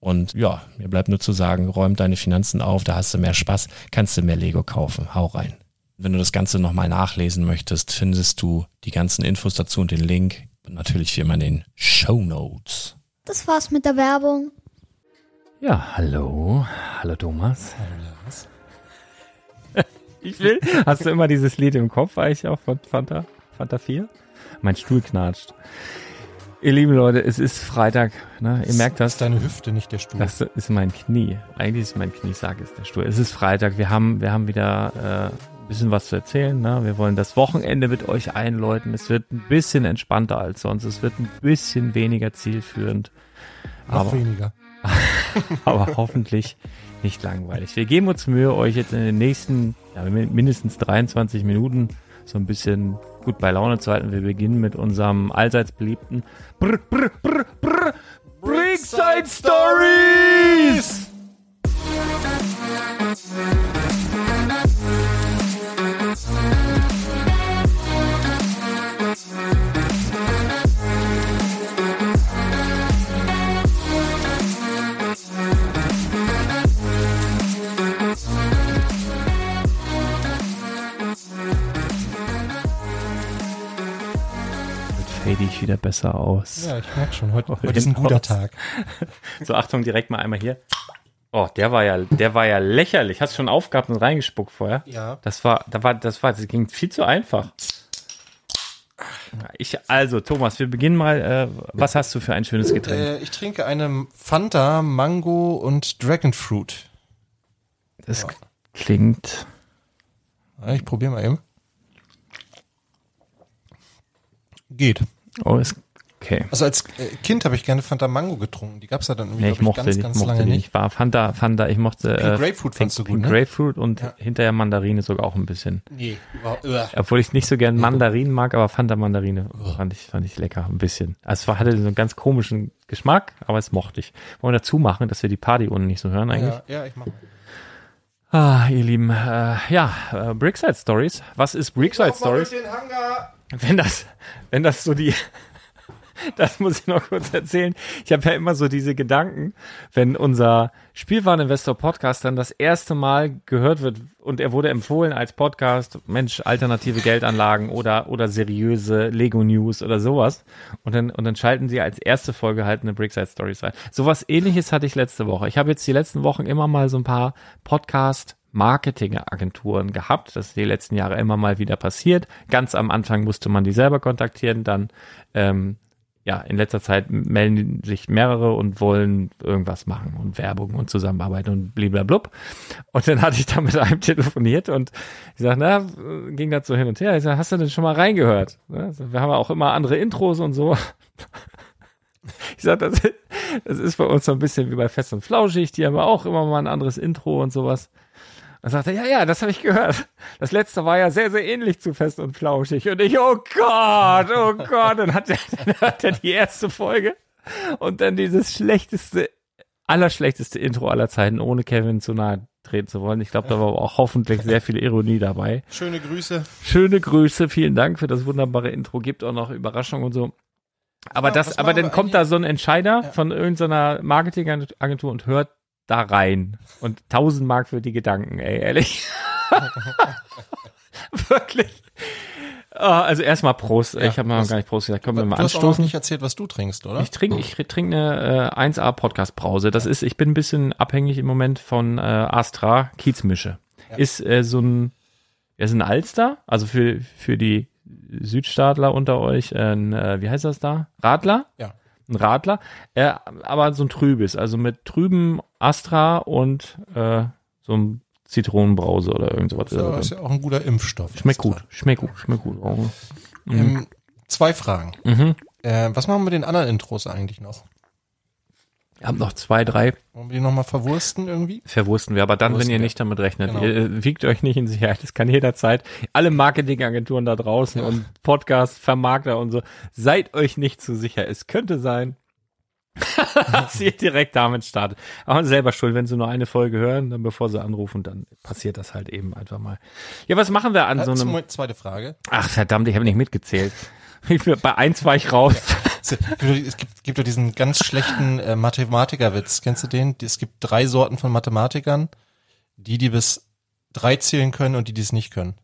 Und ja, mir bleibt nur zu sagen, räum deine Finanzen auf, da hast du mehr Spaß, kannst du mehr Lego kaufen. Hau rein. Wenn du das Ganze nochmal nachlesen möchtest, findest du die ganzen Infos dazu und den Link. Und natürlich wie immer in den Show Notes. Das war's mit der Werbung. Ja, hallo. Hallo Thomas. Hallo Lars. ich will. Hast du immer dieses Lied im Kopf eigentlich auch von Fanta? Fanta 4? Mein Stuhl knatscht. Ihr lieben Leute, es ist Freitag. Ne? Ihr merkt das. Das ist deine Hüfte, nicht der Stuhl. Das ist mein Knie. Eigentlich ist mein Knie, sag es der Stuhl. Es ist Freitag. Wir haben, wir haben wieder äh, ein bisschen was zu erzählen. Ne? Wir wollen das Wochenende mit euch einläuten. Es wird ein bisschen entspannter als sonst. Es wird ein bisschen weniger zielführend. Noch aber, weniger. aber hoffentlich nicht langweilig. Wir geben uns Mühe, euch jetzt in den nächsten ja, mindestens 23 Minuten so ein bisschen gut bei Laune zu halten. Wir beginnen mit unserem allseits beliebten Brr, Brr, Brr, Brr, Brickside Stories! Fade ich wieder besser aus. Ja, ich merke schon, heute, heute ist ein guter Tag. So, Achtung, direkt mal einmal hier. Oh, der war ja, der war ja lächerlich. Hast du schon aufgehabt und reingespuckt vorher? Ja. Das war, da war, das war, das ging viel zu einfach. Ich, also, Thomas, wir beginnen mal. Äh, was hast du für ein schönes Getränk? Äh, ich trinke eine Fanta, Mango und Dragonfruit. Das ja. klingt. Ich probiere mal eben. Geht. Oh, es okay. Also als äh, Kind habe ich gerne Fanta Mango getrunken. Die gab's ja dann irgendwie, Nee, ich mochte ganz, die, ganz mochte lange die nicht. nicht. War Fanta, Fanta, ich mochte Pink äh, Grapefruit fandst du gut, Pink ne? Grapefruit und Ja. hinterher Mandarine sogar auch ein bisschen. Nee, überhaupt. Obwohl ich nicht so gern Mandarinen mag, aber Fanta Mandarine fand ich, fand ich lecker, ein bisschen. Also es hatte so einen ganz komischen Geschmack, aber es mochte ich. Wollen wir dazu machen, dass wir die Party unten nicht so hören eigentlich? Ja, ja, ich mach. Ah, ihr Lieben, äh, ja, äh, Brickside Stories. Was ist Brickside Stories? Den Hangar. Wenn das, wenn das so die, das muss ich noch kurz erzählen. Ich habe ja immer so diese Gedanken, wenn unser Spielwareninvestor Podcast dann das erste Mal gehört wird und er wurde empfohlen als Podcast, Mensch, alternative Geldanlagen oder, oder seriöse Lego News oder sowas. Und dann, und dann schalten sie als erste Folge halt eine Brickside Stories rein. Sowas ähnliches hatte ich letzte Woche. Ich habe jetzt die letzten Wochen immer mal so ein paar Podcast Marketingagenturen gehabt. Das ist die letzten Jahre immer mal wieder passiert. Ganz am Anfang musste man die selber kontaktieren, dann ähm, ja, in letzter Zeit melden sich mehrere und wollen irgendwas machen und Werbung und Zusammenarbeit und bliblablub. Und dann hatte ich da mit einem telefoniert und ich sage, na, ging das so hin und her. Ich sage, hast du denn schon mal reingehört? Ne? Also, Wir haben auch immer andere Intros und so. Ich sage, das, das ist bei uns so ein bisschen wie bei Fest und Flauschig. Die haben auch immer mal ein anderes Intro und sowas. Dann sagt er, ja, ja, das habe ich gehört. Das letzte war ja sehr, sehr ähnlich zu Fest und Flauschig. Und ich, oh Gott, oh Gott. Dann hat er, dann hat er die erste Folge und dann dieses schlechteste, allerschlechteste Intro aller Zeiten, ohne Kevin zu nahe treten zu wollen. Ich glaube, da war auch hoffentlich sehr viel Ironie dabei. Schöne Grüße. Schöne Grüße, vielen Dank für das wunderbare Intro. Gibt auch noch Überraschungen und so. Aber Ja, das, aber dann kommt da so ein Entscheider Ja. von irgendeiner Marketingagentur und hört da rein. Und 1000 Mark für die Gedanken, ey, ehrlich. Wirklich. Ah, also erstmal Prost. Ja, ich habe mal gar nicht Prost gesagt. Können wir Du mal hast auch anstoßen? nicht erzählt, was du trinkst, oder? Ich trinke ich trinke eine äh, 1A Podcast Brause. Das ist, ich bin ein bisschen abhängig im Moment von äh, Astra Kiezmische. Ist äh, so ein, ist ein Alster, also für für die Südstaatler unter euch, äh, ein, äh, wie heißt das da? Radler? Ja. Ein Radler, äh, aber so ein trübes, also mit trübem Astra und äh, so einem Zitronenbrause oder irgend sowas. Das ist ja, ist ja auch ein guter Impfstoff. Schmeckt gut, schmeckt gut, schmeckt gut. Oh. Ähm, zwei Fragen. Mhm. Äh, was machen wir mit den anderen Intros eigentlich noch? Ich habe noch zwei, drei Wollen wir die nochmal verwursten irgendwie? verwursten wir, aber dann, wenn Verwursten ihr wir. nicht damit rechnet. Genau. Ihr äh, wiegt euch nicht in Sicherheit. Das kann jederzeit. Alle Marketingagenturen da draußen und Podcast, Vermarkter und so, seid euch nicht zu sicher. Es könnte sein, dass ihr direkt damit startet. Aber selber schuld, wenn sie nur eine Folge hören, dann bevor sie anrufen, dann passiert das halt eben einfach mal. Ja, was machen wir an so Äh, einem... Moment, zweite Frage. Ach verdammt, ich habe nicht mitgezählt. Bei eins war ich raus. Es gibt, gibt doch diesen ganz schlechten äh, Mathematikerwitz. Kennst du den? Es gibt drei Sorten von Mathematikern. Die, die bis drei zählen können und die, die es nicht können.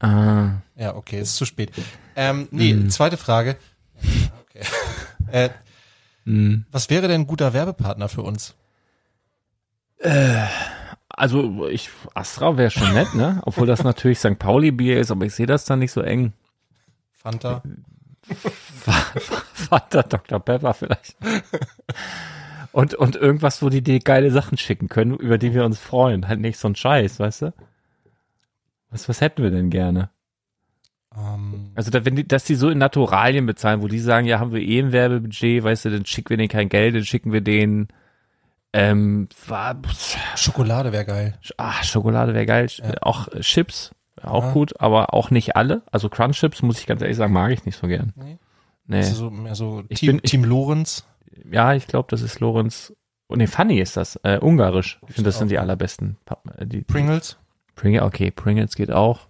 Ah, Ja, okay, ist zu spät. Ähm, nee, Hm. zweite Frage. Okay. äh, hm. was wäre denn ein guter Werbepartner für uns? Also ich Astra wäre schon nett, ne? Obwohl das natürlich St. Pauli Bier ist, aber ich sehe das dann nicht so eng. Fanta? Vater Dr. Pepper vielleicht. Und, und irgendwas, wo die dir geile Sachen schicken können, über die wir uns freuen. Halt nicht so ein Scheiß, weißt du? Was, was hätten wir denn gerne? Ähm, Also, da, wenn die, dass die so in Naturalien bezahlen, wo die sagen, ja, haben wir eh ein Werbebudget, weißt du, dann schicken wir denen kein Geld, dann schicken wir denen, ähm, war, Schokolade wäre geil. ah, Schokolade wäre geil, auch äh, Chips, auch Ja. gut, aber auch nicht alle. Also Crunch Chips, muss ich ganz ehrlich sagen, mag ich nicht so gern. Nee? Nee. Also so, mehr so Ich Team, bin- Team Lorenz. Ja, ich glaube, das ist Lorenz. Oh, nee, Funny ist das. Äh, Ungarisch. Ich finde, das sind die allerbesten. Äh, Die, Pringles. Pringles, okay, Pringles geht auch.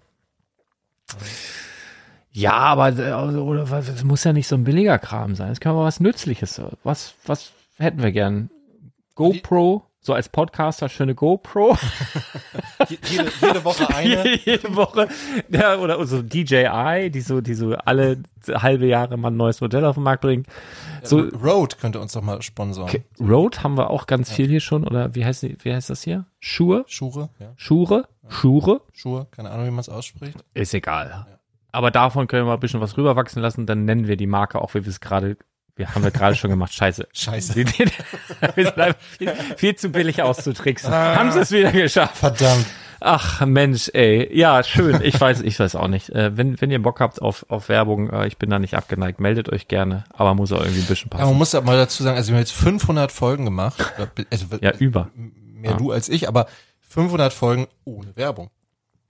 Ja, aber äh, oder, was- es muss ja nicht so ein billiger Kram sein. Es kann aber was Nützliches. Was, was hätten wir gern? GoPro, so als Podcaster, schöne GoPro. Je- Jede, jede Woche eine. Jede Woche. Ja, oder so DJI, die so, die so alle halbe Jahre mal ein neues Modell auf den Markt bringen. So, Road könnte uns doch mal sponsoren. Okay, Road haben wir auch ganz viel hier schon, oder wie heißt, wie heißt das hier? Schuhe? Schure, ja. Schure? Schure? Schuhe, keine Ahnung, wie man es ausspricht. Ist egal. Aber davon können wir mal ein bisschen was rüberwachsen lassen, dann nennen wir die Marke auch, wie wir es gerade, wir haben wir gerade schon gemacht. Scheiße. Scheiße. Wir sind viel, viel zu billig auszutricksen. haben sie es wieder geschafft. Verdammt. Ach Mensch, ey. Ja, schön. Ich weiß, ich weiß auch nicht. Äh, wenn, wenn ihr Bock habt auf, auf Werbung, äh, ich bin da nicht abgeneigt, meldet euch gerne. Aber muss auch irgendwie ein bisschen Ja, man passen. muss aber mal dazu sagen, also wir haben jetzt 500 Folgen gemacht. Also Ja, über. mehr Ja. du als ich, aber 500 Folgen ohne Werbung.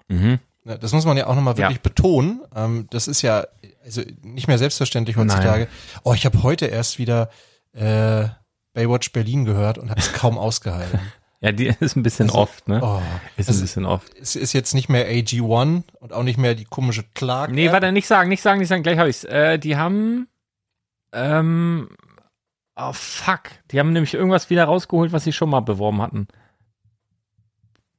Mhm. Das muss man ja auch nochmal wirklich Ja. betonen. Ähm, das ist ja also nicht mehr selbstverständlich heutzutage. Oh, ich habe heute erst wieder äh, Baywatch Berlin gehört und habe es kaum ausgehalten. Ja, die ist ein bisschen Also, oft, ne? Oh, Ist ein also, bisschen oft. es ist jetzt nicht mehr AG1 und auch nicht mehr die komische Clark. Nee, warte, nicht sagen, nicht sagen, nicht sagen, gleich habe ich's. Äh, die haben, ähm, oh fuck, die haben nämlich irgendwas wieder rausgeholt, was sie schon mal beworben hatten.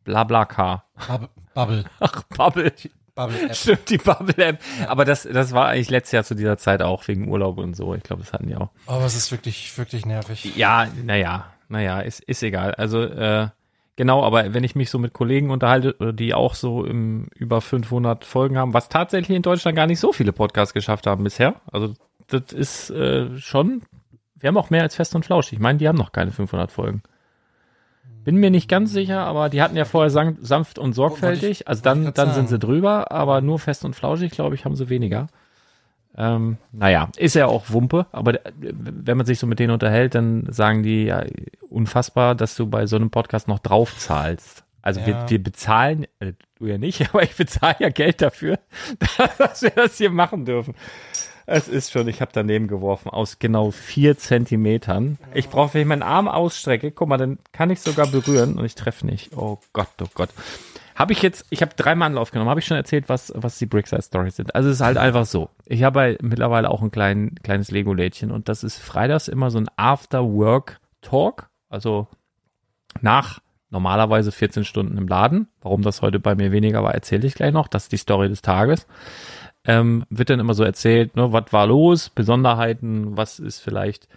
Blablacar. Bubble. Bubble. Ach, Bubble. Bubble App. Stimmt, die Bubble-App. Aber das, das war eigentlich letztes Jahr zu dieser Zeit auch wegen Urlaub und so. Ich glaube, das hatten die auch. Oh, es ist wirklich, wirklich nervig. Ja, naja, naja, ist, ist egal. Also, äh, genau, aber wenn ich mich so mit Kollegen unterhalte, äh, die auch so im über 500 Folgen haben, was tatsächlich in Deutschland gar nicht so viele Podcasts geschafft haben bisher. Also, das ist äh, schon, wir haben auch mehr als Fest und Flausch. Ich meine, die haben noch keine 500 Folgen. Bin mir nicht ganz sicher, aber die hatten ja vorher sang, sanft und sorgfältig. Also dann, dann sind sie drüber, aber nur fest und flauschig, glaube ich, haben sie weniger. Ähm, naja, ist ja auch Wumpe, aber äh, wenn man sich so mit denen unterhält, dann sagen die ja unfassbar, dass du bei so einem Podcast noch drauf zahlst. Also wir, Ja. wir bezahlen, äh, du ja nicht, aber ich bezahle ja Geld dafür, dass wir das hier machen dürfen. Es ist schon, ich habe daneben geworfen, aus genau vier Zentimetern. Ich brauche, wenn ich meinen Arm ausstrecke, guck mal, dann kann ich sogar berühren und ich treffe nicht. Oh Gott, oh Gott. Habe ich jetzt, ich habe dreimal Anlauf genommen, habe ich schon erzählt, was, was die Brickside Stories sind. Also es ist halt einfach so. Ich habe halt mittlerweile auch ein klein, kleines Lego-Lädchen und das ist freitags immer so ein After-Work-Talk. Also nach normalerweise 14 Stunden im Laden. Warum das heute bei mir weniger war, erzähle ich gleich noch. Das ist die Story des Tages. Ähm, wird dann immer so erzählt, ne, was war los, Besonderheiten, was ist vielleicht.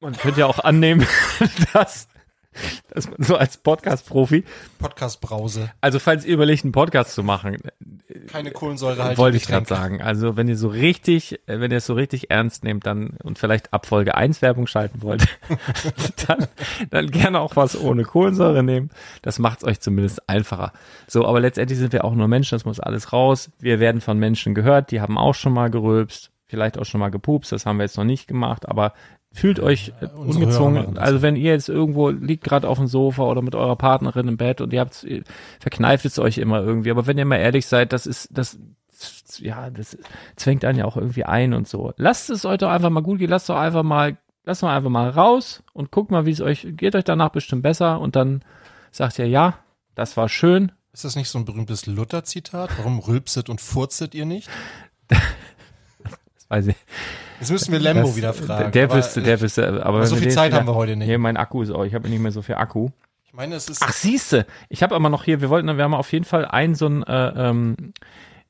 Man könnte ja auch annehmen, dass, dass man so als Podcast-Profi, Podcast-Brause. also falls ihr überlegt, einen Podcast zu machen, Keine Kohlensäure wollte ich gerade sagen. Also wenn ihr so richtig, äh, wenn ihr es so richtig ernst nehmt, dann und vielleicht ab Folge 1 Werbung schalten wollt, dann, dann gerne auch was ohne Kohlensäure nehmen. Das macht es euch zumindest einfacher. So, aber letztendlich sind wir auch nur Menschen, das muss alles raus. Wir werden von Menschen gehört, die haben auch schon mal gerülpst, vielleicht auch schon mal gepupst, das haben wir jetzt noch nicht gemacht, aber fühlt euch äh, ungezwungen. Also wenn ihr jetzt irgendwo liegt gerade auf dem Sofa oder mit eurer Partnerin im Bett und ihr habt verkneift es euch immer irgendwie, aber wenn ihr mal ehrlich seid, das ist das ja, das zwängt einen ja auch irgendwie ein und so. Lasst es euch doch einfach mal gut gehen, lasst doch einfach mal lasst mal einfach mal raus und guckt mal, wie es euch geht euch danach bestimmt besser und dann sagt ihr ja, das war schön. Ist das nicht so ein berühmtes Luther-Zitat? Warum rülpset und furzet ihr nicht? Das weiß ich. Jetzt müssen wir Lembo Das- wieder fragen. Der wüsste, der wüsste, aber so viel Zeit haben wir heute nicht. Nee, mein Akku ist auch, ich habe nicht mehr so viel Akku. Ich meine, es ist Ach, siehste, ich habe aber noch hier, wir wollten, wir haben auf jeden Fall ein so ein, äh, ähm,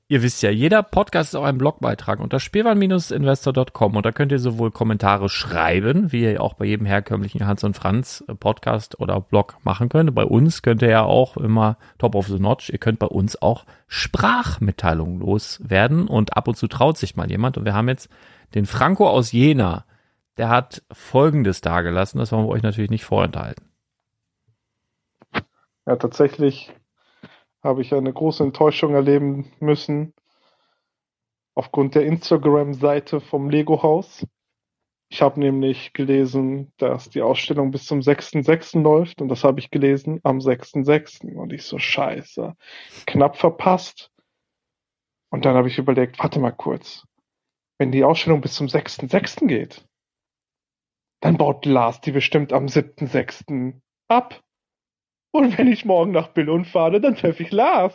ihr wisst ja, jeder Podcast ist auch ein Blogbeitrag unter spielwaren-investor.com und da könnt ihr sowohl Kommentare schreiben, wie ihr auch bei jedem herkömmlichen Hans und Franz äh, Podcast oder Blog machen könnt. Bei uns könnt ihr ja auch immer top of the notch, ihr könnt bei uns auch Sprachmitteilungen loswerden und ab und zu traut sich mal jemand und wir haben jetzt den Franco aus Jena, der hat Folgendes dargelassen, das wollen wir euch natürlich nicht vorenthalten. Ja, tatsächlich habe ich eine große Enttäuschung erleben müssen aufgrund der Instagram-Seite vom Lego-Haus. Ich habe nämlich gelesen, dass die Ausstellung bis zum 6.6. läuft und das habe ich gelesen am 6.6. und ich so scheiße, knapp verpasst. Und dann habe ich überlegt, warte mal kurz, wenn die Ausstellung bis zum 6.6. geht, dann baut Lars die bestimmt am 7.6. ab. Und wenn ich morgen nach Billund fahre, dann treffe ich Lars.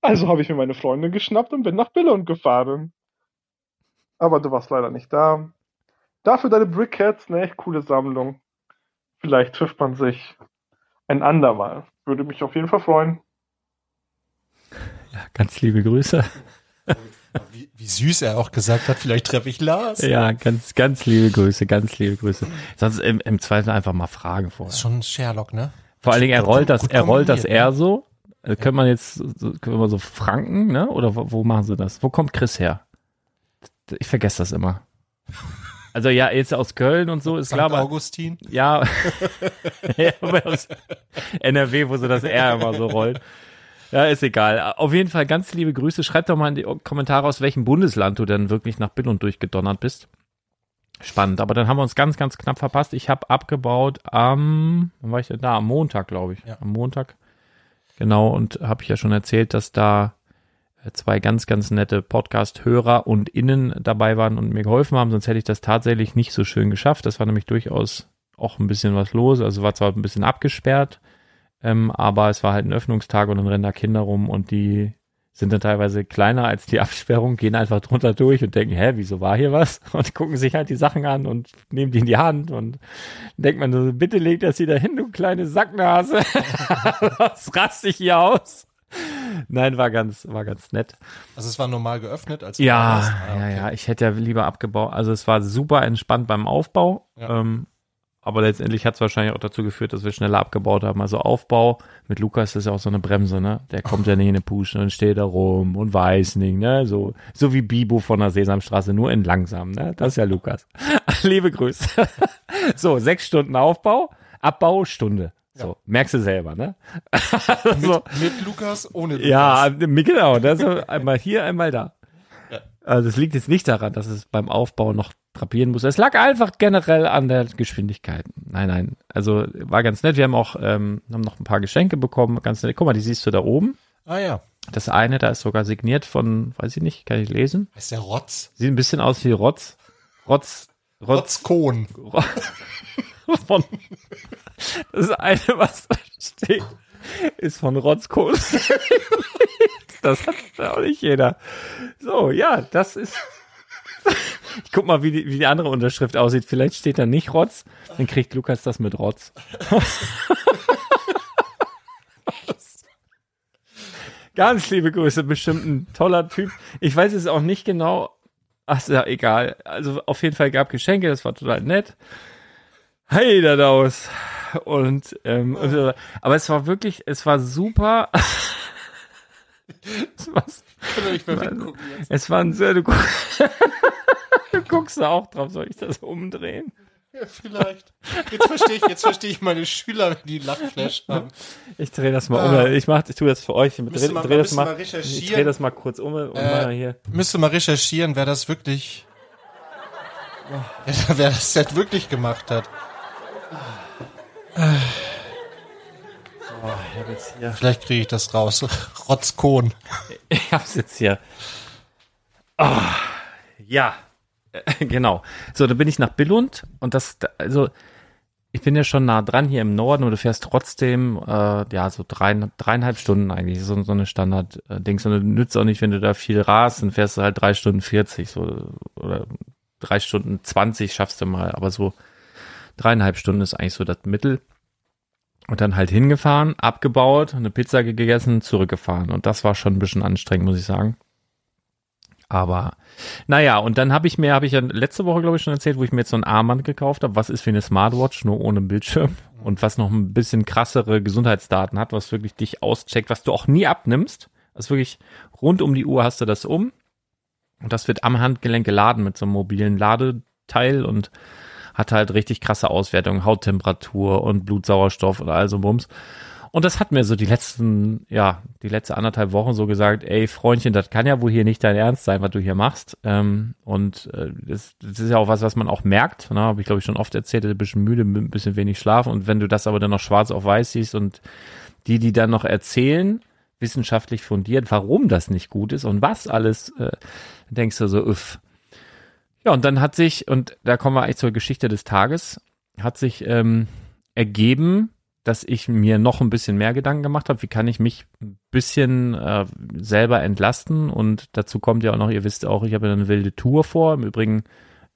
Also habe ich mir meine Freundin geschnappt und bin nach Billund gefahren. Aber du warst leider nicht da. Dafür deine Brickheads, eine echt coole Sammlung. Vielleicht trifft man sich ein andermal. Würde mich auf jeden Fall freuen. Ja, ganz liebe Grüße. wie, wie süß er auch gesagt hat, vielleicht treffe ich Lars. Ja, ganz, ganz liebe Grüße, ganz liebe Grüße. Sonst im, im Zweifel einfach mal fragen Das vorher. ist schon Sherlock, ne? Vor allen Dingen, er rollt das, er rollt das eher so. Also können wir jetzt, können wir so Franken, ne? Oder wo, wo machen sie das? Wo kommt Chris her? Ich vergesse das immer. Also ja, jetzt aus Köln und so ist St. klar. aber- Augustin. Ja, ja aber aus NRW, wo so das R immer so rollt. Ja, ist egal. Auf jeden Fall ganz liebe Grüße. Schreib doch mal in die Kommentare, aus welchem Bundesland du denn wirklich nach Billund durchgedonnert bist. Spannend, aber dann haben wir uns ganz, ganz knapp verpasst. Ich habe abgebaut am, wann war ich denn da? Am Montag, glaube ich. Ja. Am Montag. Genau, und habe ich ja schon erzählt, dass da äh, zwei ganz, ganz nette Podcast-Hörer und Innen dabei waren und mir geholfen haben, sonst hätte ich das tatsächlich nicht so schön geschafft. Das war nämlich durchaus auch ein bisschen was los. Also war zwar ein bisschen abgesperrt, ähm, aber es war halt ein Öffnungstag und dann rennen da Kinder rum und die sind dann teilweise kleiner als die Absperrung, gehen einfach drunter durch und denken, hä, wieso war hier was? Und gucken sich halt die Sachen an und nehmen die in die Hand und denkt man so, bitte leg das wieder hin, du kleine Sacknase. Was rast dich hier aus? Nein, war ganz, war ganz nett. Also es war normal geöffnet, als Ja. Ah, ja, okay. ja, ich hätte ja lieber abgebaut. Also es war super entspannt beim Aufbau. Ja. Ähm, aber letztendlich hat es wahrscheinlich auch dazu geführt, dass wir schneller abgebaut haben. Also Aufbau mit Lukas ist ja auch so eine Bremse, ne? Der kommt ja nicht in eine Puschen und steht da rum und weiß nicht, ne? So, so wie Bibo von der Sesamstraße, nur in langsam, ne? Das ist ja Lukas. Liebe Grüße. so, sechs Stunden Aufbau, Abbau, Stunde. So, merkst du selber, ne? so. Mit Lukas, ohne Lukas. Ja, genau. Das ist einmal hier, einmal da. Ja. Also es liegt jetzt nicht daran, dass es beim Aufbau noch drapieren muss. Es lag einfach generell an der Geschwindigkeit. Nein, nein. Also war ganz nett. Wir haben auch ähm, haben noch ein paar Geschenke bekommen. Ganz nett. Guck mal, die siehst du da oben. Ah ja. Das eine, da ist sogar signiert von, weiß ich nicht, kann ich lesen. Heißt der Rotz? Sieht ein bisschen aus wie Rotz. Rotz. Rotz. Rotzkohn. Von, das eine, was da steht, ist von Rotzkohl. Das hat auch nicht jeder. So, ja, das ist. Ich guck mal, wie die, wie die andere Unterschrift aussieht. Vielleicht steht da nicht Rotz, dann kriegt Lukas das mit Rotz. Ganz liebe Grüße, bestimmt ein toller Typ. Ich weiß es auch nicht genau. Ach, ist ja egal. Also auf jeden Fall gab Geschenke, das war total nett. Hey, da daus. Und, ähm, und, aber es war wirklich, es war super. es, war, Kann doch nicht mehr weggucken jetzt. es war ein sehr, du, du guckst da auch drauf, soll ich das umdrehen? Ja, vielleicht. Jetzt verstehe ich, jetzt verstehe ich meine Schüler, wenn die Lachflash haben. Ich drehe das mal um. Ich mach, ich tue das für euch. Ich dreh, man- dreh das mal, mal ich drehe das mal kurz um und Äh, mal hier. Müsste mal recherchieren, wer das wirklich, wer, wer das jetzt wirklich gemacht hat. Oh, ich hab jetzt hier. Vielleicht kriege ich das raus. Rotzkohn. Ich hab's jetzt hier. Ah, ja, genau. So, da bin ich nach Billund und das, da- also ich bin ja schon nah dran hier im Norden und du fährst trotzdem, äh, ja, so drei, dreieinhalb Stunden eigentlich, so, so eine Standard-Dings. Und nützt auch nicht, wenn du da viel rast, dann fährst du halt drei Stunden 40 so, oder drei Stunden 20 schaffst du mal, aber so dreieinhalb Stunden ist eigentlich so das Mittel. Und dann halt hingefahren, abgebaut, eine Pizza gegessen, zurückgefahren. Und das war schon ein bisschen anstrengend, muss ich sagen. Aber naja, und dann habe ich mir, habe ich ja letzte Woche, glaube ich, schon erzählt, wo ich mir jetzt so ein Armband gekauft habe, was ist wie eine Smartwatch, nur ohne Bildschirm und was noch ein bisschen krassere Gesundheitsdaten hat, was wirklich dich auscheckt, was du auch nie abnimmst. Also wirklich rund um die Uhr hast du das um. Und das wird am Handgelenk geladen mit so einem mobilen Ladeteil und hat halt richtig krasse Auswertungen, Hauttemperatur und Blutsauerstoff oder all so Bums. Und das hat mir so die letzten, ja, die letzte anderthalb Wochen so gesagt, ey Freundchen, das kann ja wohl hier nicht dein Ernst sein, was du hier machst. Ähm, und äh, das, das ist ja auch was, was man auch merkt. Ne? Habe ich, glaube ich, schon oft erzählt, ein bisschen müde, ein bisschen wenig Schlaf. Und wenn du das aber dann noch schwarz auf weiß siehst und die, die dann noch erzählen, wissenschaftlich fundiert, warum das nicht gut ist und was alles, äh, denkst du so, uff. Ja, und dann hat sich, und da kommen wir eigentlich zur Geschichte des Tages, hat sich ähm, ergeben, dass ich mir noch ein bisschen mehr Gedanken gemacht habe, wie kann ich mich ein bisschen äh, selber entlasten und dazu kommt ja auch noch, ihr wisst auch, ich habe eine wilde Tour vor, im Übrigen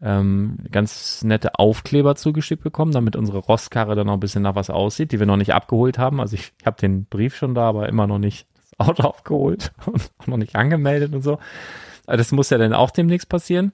ähm, ganz nette Aufkleber zugeschickt bekommen, damit unsere Rostkarre dann noch ein bisschen nach was aussieht, die wir noch nicht abgeholt haben. Also ich, ich habe den Brief schon da, aber immer noch nicht das Auto aufgeholt und auch noch nicht angemeldet und so. Das muss ja dann auch demnächst passieren.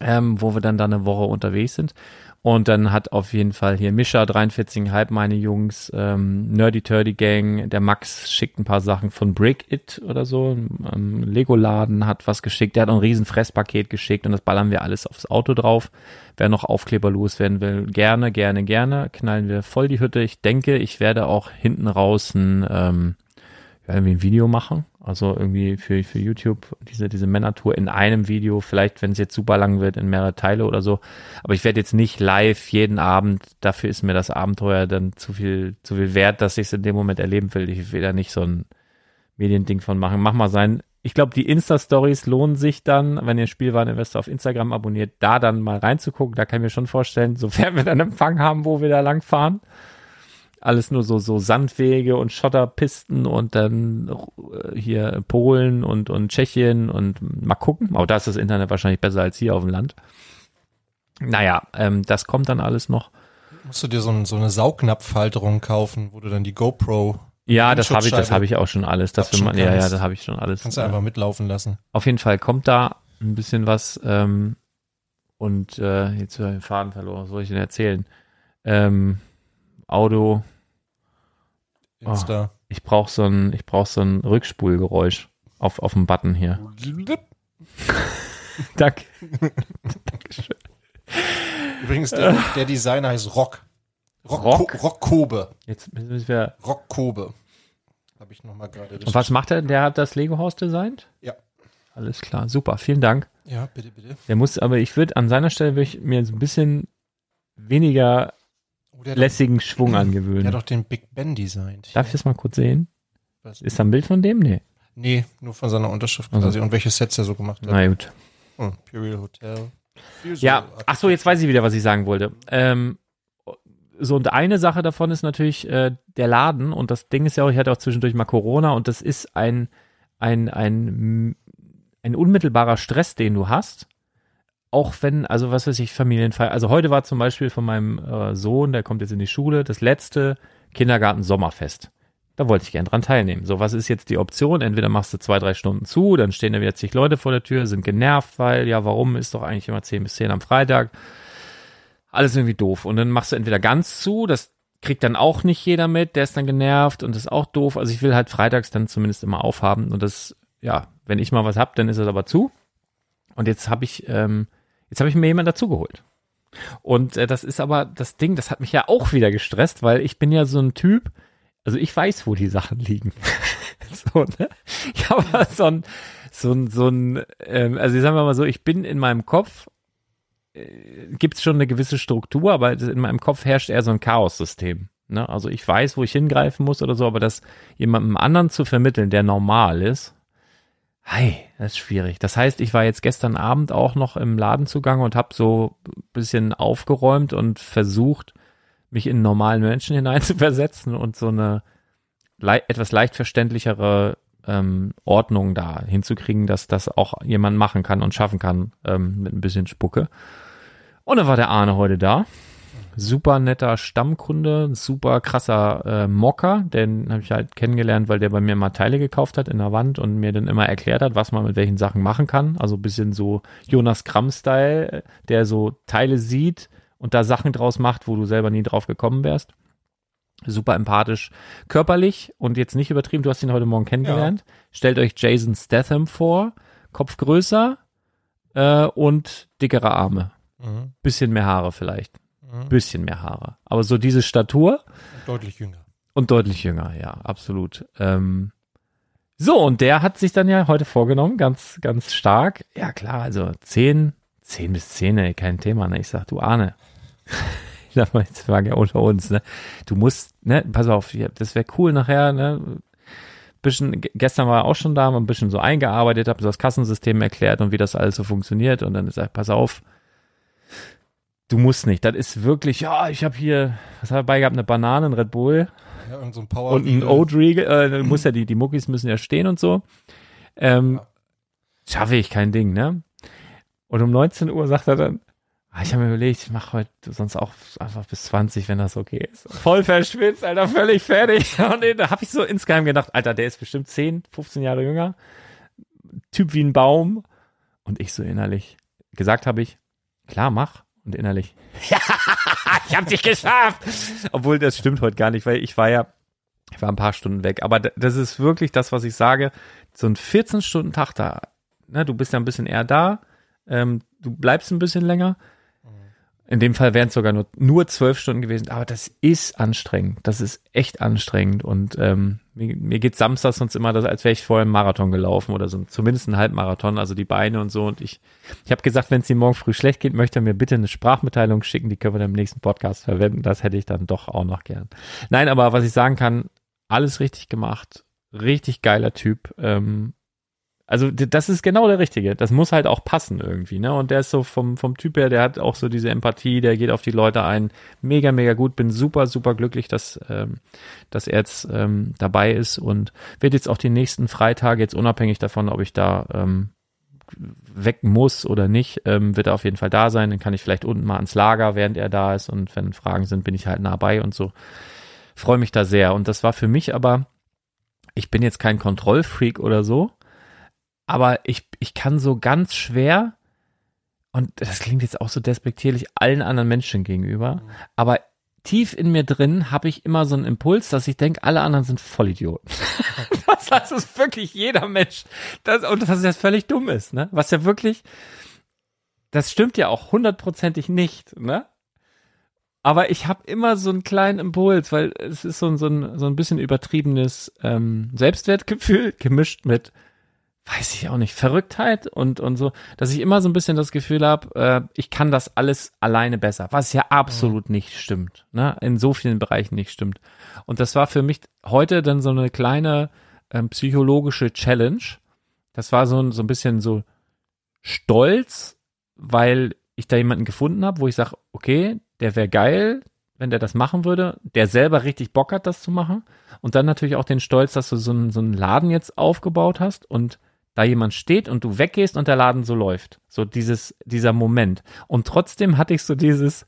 Ähm, wo wir dann da eine Woche unterwegs sind. Und dann hat auf jeden Fall hier Mischa 43,5 meine Jungs, ähm, Nerdy Turdy Gang, der Max schickt ein paar Sachen von Brick It oder so, ähm, Lego-Laden hat was geschickt, der hat ein riesen Fresspaket geschickt und das ballern wir alles aufs Auto drauf. Wer noch Aufkleber loswerden will, gerne, gerne, gerne, knallen wir voll die Hütte. Ich denke, ich werde auch hinten raus ein, ähm, irgendwie ein Video machen. Also irgendwie für, für YouTube diese, diese Männertour in einem Video, vielleicht wenn es jetzt super lang wird, in mehrere Teile oder so. Aber ich werde jetzt nicht live jeden Abend, dafür ist mir das Abenteuer dann zu viel, zu viel wert, dass ich es in dem Moment erleben will. Ich will da nicht so ein Mediending von machen. Mach mal sein. Ich glaube, die Insta-Stories lohnen sich dann, wenn ihr Spielwareninvestor auf Instagram abonniert, da dann mal reinzugucken. Da kann ich mir schon vorstellen, sofern wir dann Empfang haben, wo wir da lang fahren alles nur so, so Sandwege und Schotterpisten und dann äh, hier Polen und, und Tschechien und mal gucken. Aber da ist das Internet wahrscheinlich besser als hier auf dem Land. Naja, ähm, das kommt dann alles noch. Musst du dir so, ein, so eine Saugnapfhalterung kaufen, wo du dann die GoPro ja, das habe ich, das habe ich auch schon alles. Das will man, ja, ja, das habe ich schon alles. Kannst du einfach mitlaufen lassen. Auf jeden Fall kommt da ein bisschen was ähm, und äh, jetzt habe ich den Faden verloren. Was soll ich denn erzählen? Ähm, Auto. Insta. Oh, ich brauche so ein, ich brauche so ein Rückspulgeräusch auf auf dem Button hier. Danke. Dankeschön. Übrigens, der, der Designer heißt Rock. Rock, Rock? Rock Kobe. Jetzt müssen wir. Rock Kobe. Habe ich nochmal gerade. Und was macht er? Der hat das Lego-Haus designt? Ja. Alles klar, super, vielen Dank. Ja, bitte, bitte. Der muss, aber ich würde an seiner Stelle würde ich mir so ein bisschen weniger Oh, der, lässigen Schwung doch, der angewöhnen. hat doch den Big Ben designt. Darf ich das mal kurz sehen? Was? Ist da ein Bild von dem? Nee. Nee, nur von seiner Unterschrift Also. quasi und welche Sets er so gemacht hat. Na gut. Hm, Imperial Hotel. Ja, ach so, jetzt weiß ich wieder, was ich sagen wollte. Ähm, so, und eine Sache davon ist natürlich äh, der Laden. Und das Ding ist ja auch, ich hatte auch zwischendurch mal Corona und das ist ein, ein, ein, ein unmittelbarer Stress, den du hast. Auch wenn, also was weiß ich, Familienfeier. Also heute war zum Beispiel von meinem äh, Sohn, der kommt jetzt in die Schule, das letzte Kindergarten-Sommerfest. Da wollte ich gern dran teilnehmen. So, was ist jetzt die Option? Entweder machst du zwei, drei Stunden zu, dann stehen da wieder zig Leute vor der Tür, sind genervt, weil, ja, warum ist doch eigentlich immer 10 bis 10 am Freitag? Alles irgendwie doof. Und dann machst du entweder ganz zu, das kriegt dann auch nicht jeder mit, der ist dann genervt und ist auch doof. Also ich will halt freitags dann zumindest immer aufhaben und das, ja, wenn ich mal was hab, dann ist es aber zu. Und jetzt habe ich, ähm, jetzt habe ich mir jemand dazugeholt. Und äh, das ist aber das Ding, das hat mich ja auch wieder gestresst, weil ich bin ja so ein Typ, also ich weiß, wo die Sachen liegen. so, ne? Ich habe so ein, so ein, so ein, ähm, also sagen wir mal so, ich bin in meinem Kopf, äh, gibt es schon eine gewisse Struktur, aber in meinem Kopf herrscht eher so ein Chaos-System. Ne? Also ich weiß, wo ich hingreifen muss oder so, aber das jemandem anderen zu vermitteln, der normal ist, Hi, das ist schwierig. Das heißt, ich war jetzt gestern Abend auch noch im Ladenzugang und habe so ein bisschen aufgeräumt und versucht, mich in normalen Menschen hineinzuversetzen und so eine le etwas leicht verständlichere ähm, Ordnung da hinzukriegen, dass das auch jemand machen kann und schaffen kann ähm, mit ein bisschen Spucke. Und dann war der Arne heute da. Super netter Stammkunde, super krasser äh, Mocker, den habe ich halt kennengelernt, weil der bei mir mal Teile gekauft hat in der Wand und mir dann immer erklärt hat, was man mit welchen Sachen machen kann. Also ein bisschen so Jonas Kramm-Style, der so Teile sieht und da Sachen draus macht, wo du selber nie drauf gekommen wärst. Super empathisch, körperlich und jetzt nicht übertrieben. Du hast ihn heute Morgen kennengelernt. Stellt euch Jason Statham vor, Kopf größer äh, und dickere Arme. Mhm. Bisschen mehr Haare vielleicht. Mhm. Bisschen mehr Haare. Aber so diese Statur Deutlich jünger. und deutlich jünger, ja, absolut. Ähm, so, und der hat sich dann ja heute vorgenommen, ganz, ganz stark. Ja, klar, also 10, 10 bis 10, ey, kein Thema, ne? Ich sag, du Arne. ich sag mal, jetzt war ja unter uns, ne? Du musst, ne, pass auf, das wäre cool nachher, ne? Bisschen, ge- gestern war er auch schon da, haben ein bisschen so eingearbeitet, hab so das Kassensystem erklärt und wie das alles so funktioniert und dann ist er, pass auf, du musst nicht. Das ist wirklich, ja, ich habe hier, was habe ich dabei gehabt, eine Banane, ein Red Bull, Ja, irgend so ein Power und ein Oat-Riegel, äh, dann muss ja die, die Muckis müssen ja stehen und so. Ähm, schaffe ich kein Ding, ne? Und um 19 Uhr sagt er dann, ah, ich habe mir überlegt, ich mache heute sonst auch einfach bis 20, wenn das okay ist. Voll verschwitzt, Alter, völlig fertig. Und da habe ich so insgeheim gedacht, Alter, der ist bestimmt 10, 15 Jahre jünger. Typ wie ein Baum. Und ich so innerlich, gesagt habe ich, klar, mach. Und innerlich, ja, ich hab dich geschafft. Obwohl, das stimmt heute gar nicht, weil ich war ja, ich war ein paar Stunden weg. Aber das ist wirklich das, was ich sage. So ein 14-Stunden-Tag da, ne, du bist ja ein bisschen eher da, ähm, du bleibst ein bisschen länger. In dem Fall wären es sogar nur, nur zwölf Stunden gewesen, aber das ist anstrengend. Das ist echt anstrengend. Und ähm, mir, mir geht Samstag sonst immer, das, als wäre ich vorher einen Marathon gelaufen oder so, zumindest einen Halbmarathon, also die Beine und so. Und ich, ich habe gesagt, wenn es ihm morgen früh schlecht geht, möchte er mir bitte eine Sprachmitteilung schicken, die können wir dann im nächsten Podcast verwenden. Das hätte ich dann doch auch noch gern. Nein, aber was ich sagen kann, alles richtig gemacht, richtig geiler Typ. Ähm, also das ist genau der Richtige. Das muss halt auch passen irgendwie, ne? Und der ist so vom, vom Typ her, der hat auch so diese Empathie, der geht auf die Leute ein. Mega, mega gut. Bin super, super glücklich, dass, ähm, dass er jetzt ähm, dabei ist und wird jetzt auch die nächsten Freitage, jetzt unabhängig davon, ob ich da ähm, weg muss oder nicht, ähm, wird er auf jeden Fall da sein. Dann kann ich vielleicht unten mal ans Lager, während er da ist. Und wenn Fragen sind, bin ich halt nah bei und so. Freue mich da sehr. Und das war für mich aber, ich bin jetzt kein Kontrollfreak oder so aber ich, ich kann so ganz schwer, und das klingt jetzt auch so despektierlich allen anderen Menschen gegenüber, mhm. aber tief in mir drin habe ich immer so einen Impuls, dass ich denke, alle anderen sind Vollidioten. das, das ist wirklich jeder Mensch. Das, und das ist ja völlig dumm ist, ne? Was ja wirklich, das stimmt ja auch hundertprozentig nicht, ne? Aber ich habe immer so einen kleinen Impuls, weil es ist so ein, so ein, so ein bisschen übertriebenes ähm, Selbstwertgefühl gemischt mit weiß ich auch nicht, Verrücktheit und, und so, dass ich immer so ein bisschen das Gefühl habe, äh, ich kann das alles alleine besser, was ja absolut mhm. nicht stimmt, ne? in so vielen Bereichen nicht stimmt. Und das war für mich heute dann so eine kleine ähm, psychologische Challenge. Das war so, so ein bisschen so stolz, weil ich da jemanden gefunden habe, wo ich sage, okay, der wäre geil, wenn der das machen würde, der selber richtig Bock hat, das zu machen. Und dann natürlich auch den Stolz, dass du so, einen, so einen Laden jetzt aufgebaut hast und da jemand steht und du weggehst und der Laden so läuft. So dieses, dieser Moment. Und trotzdem hatte ich so dieses,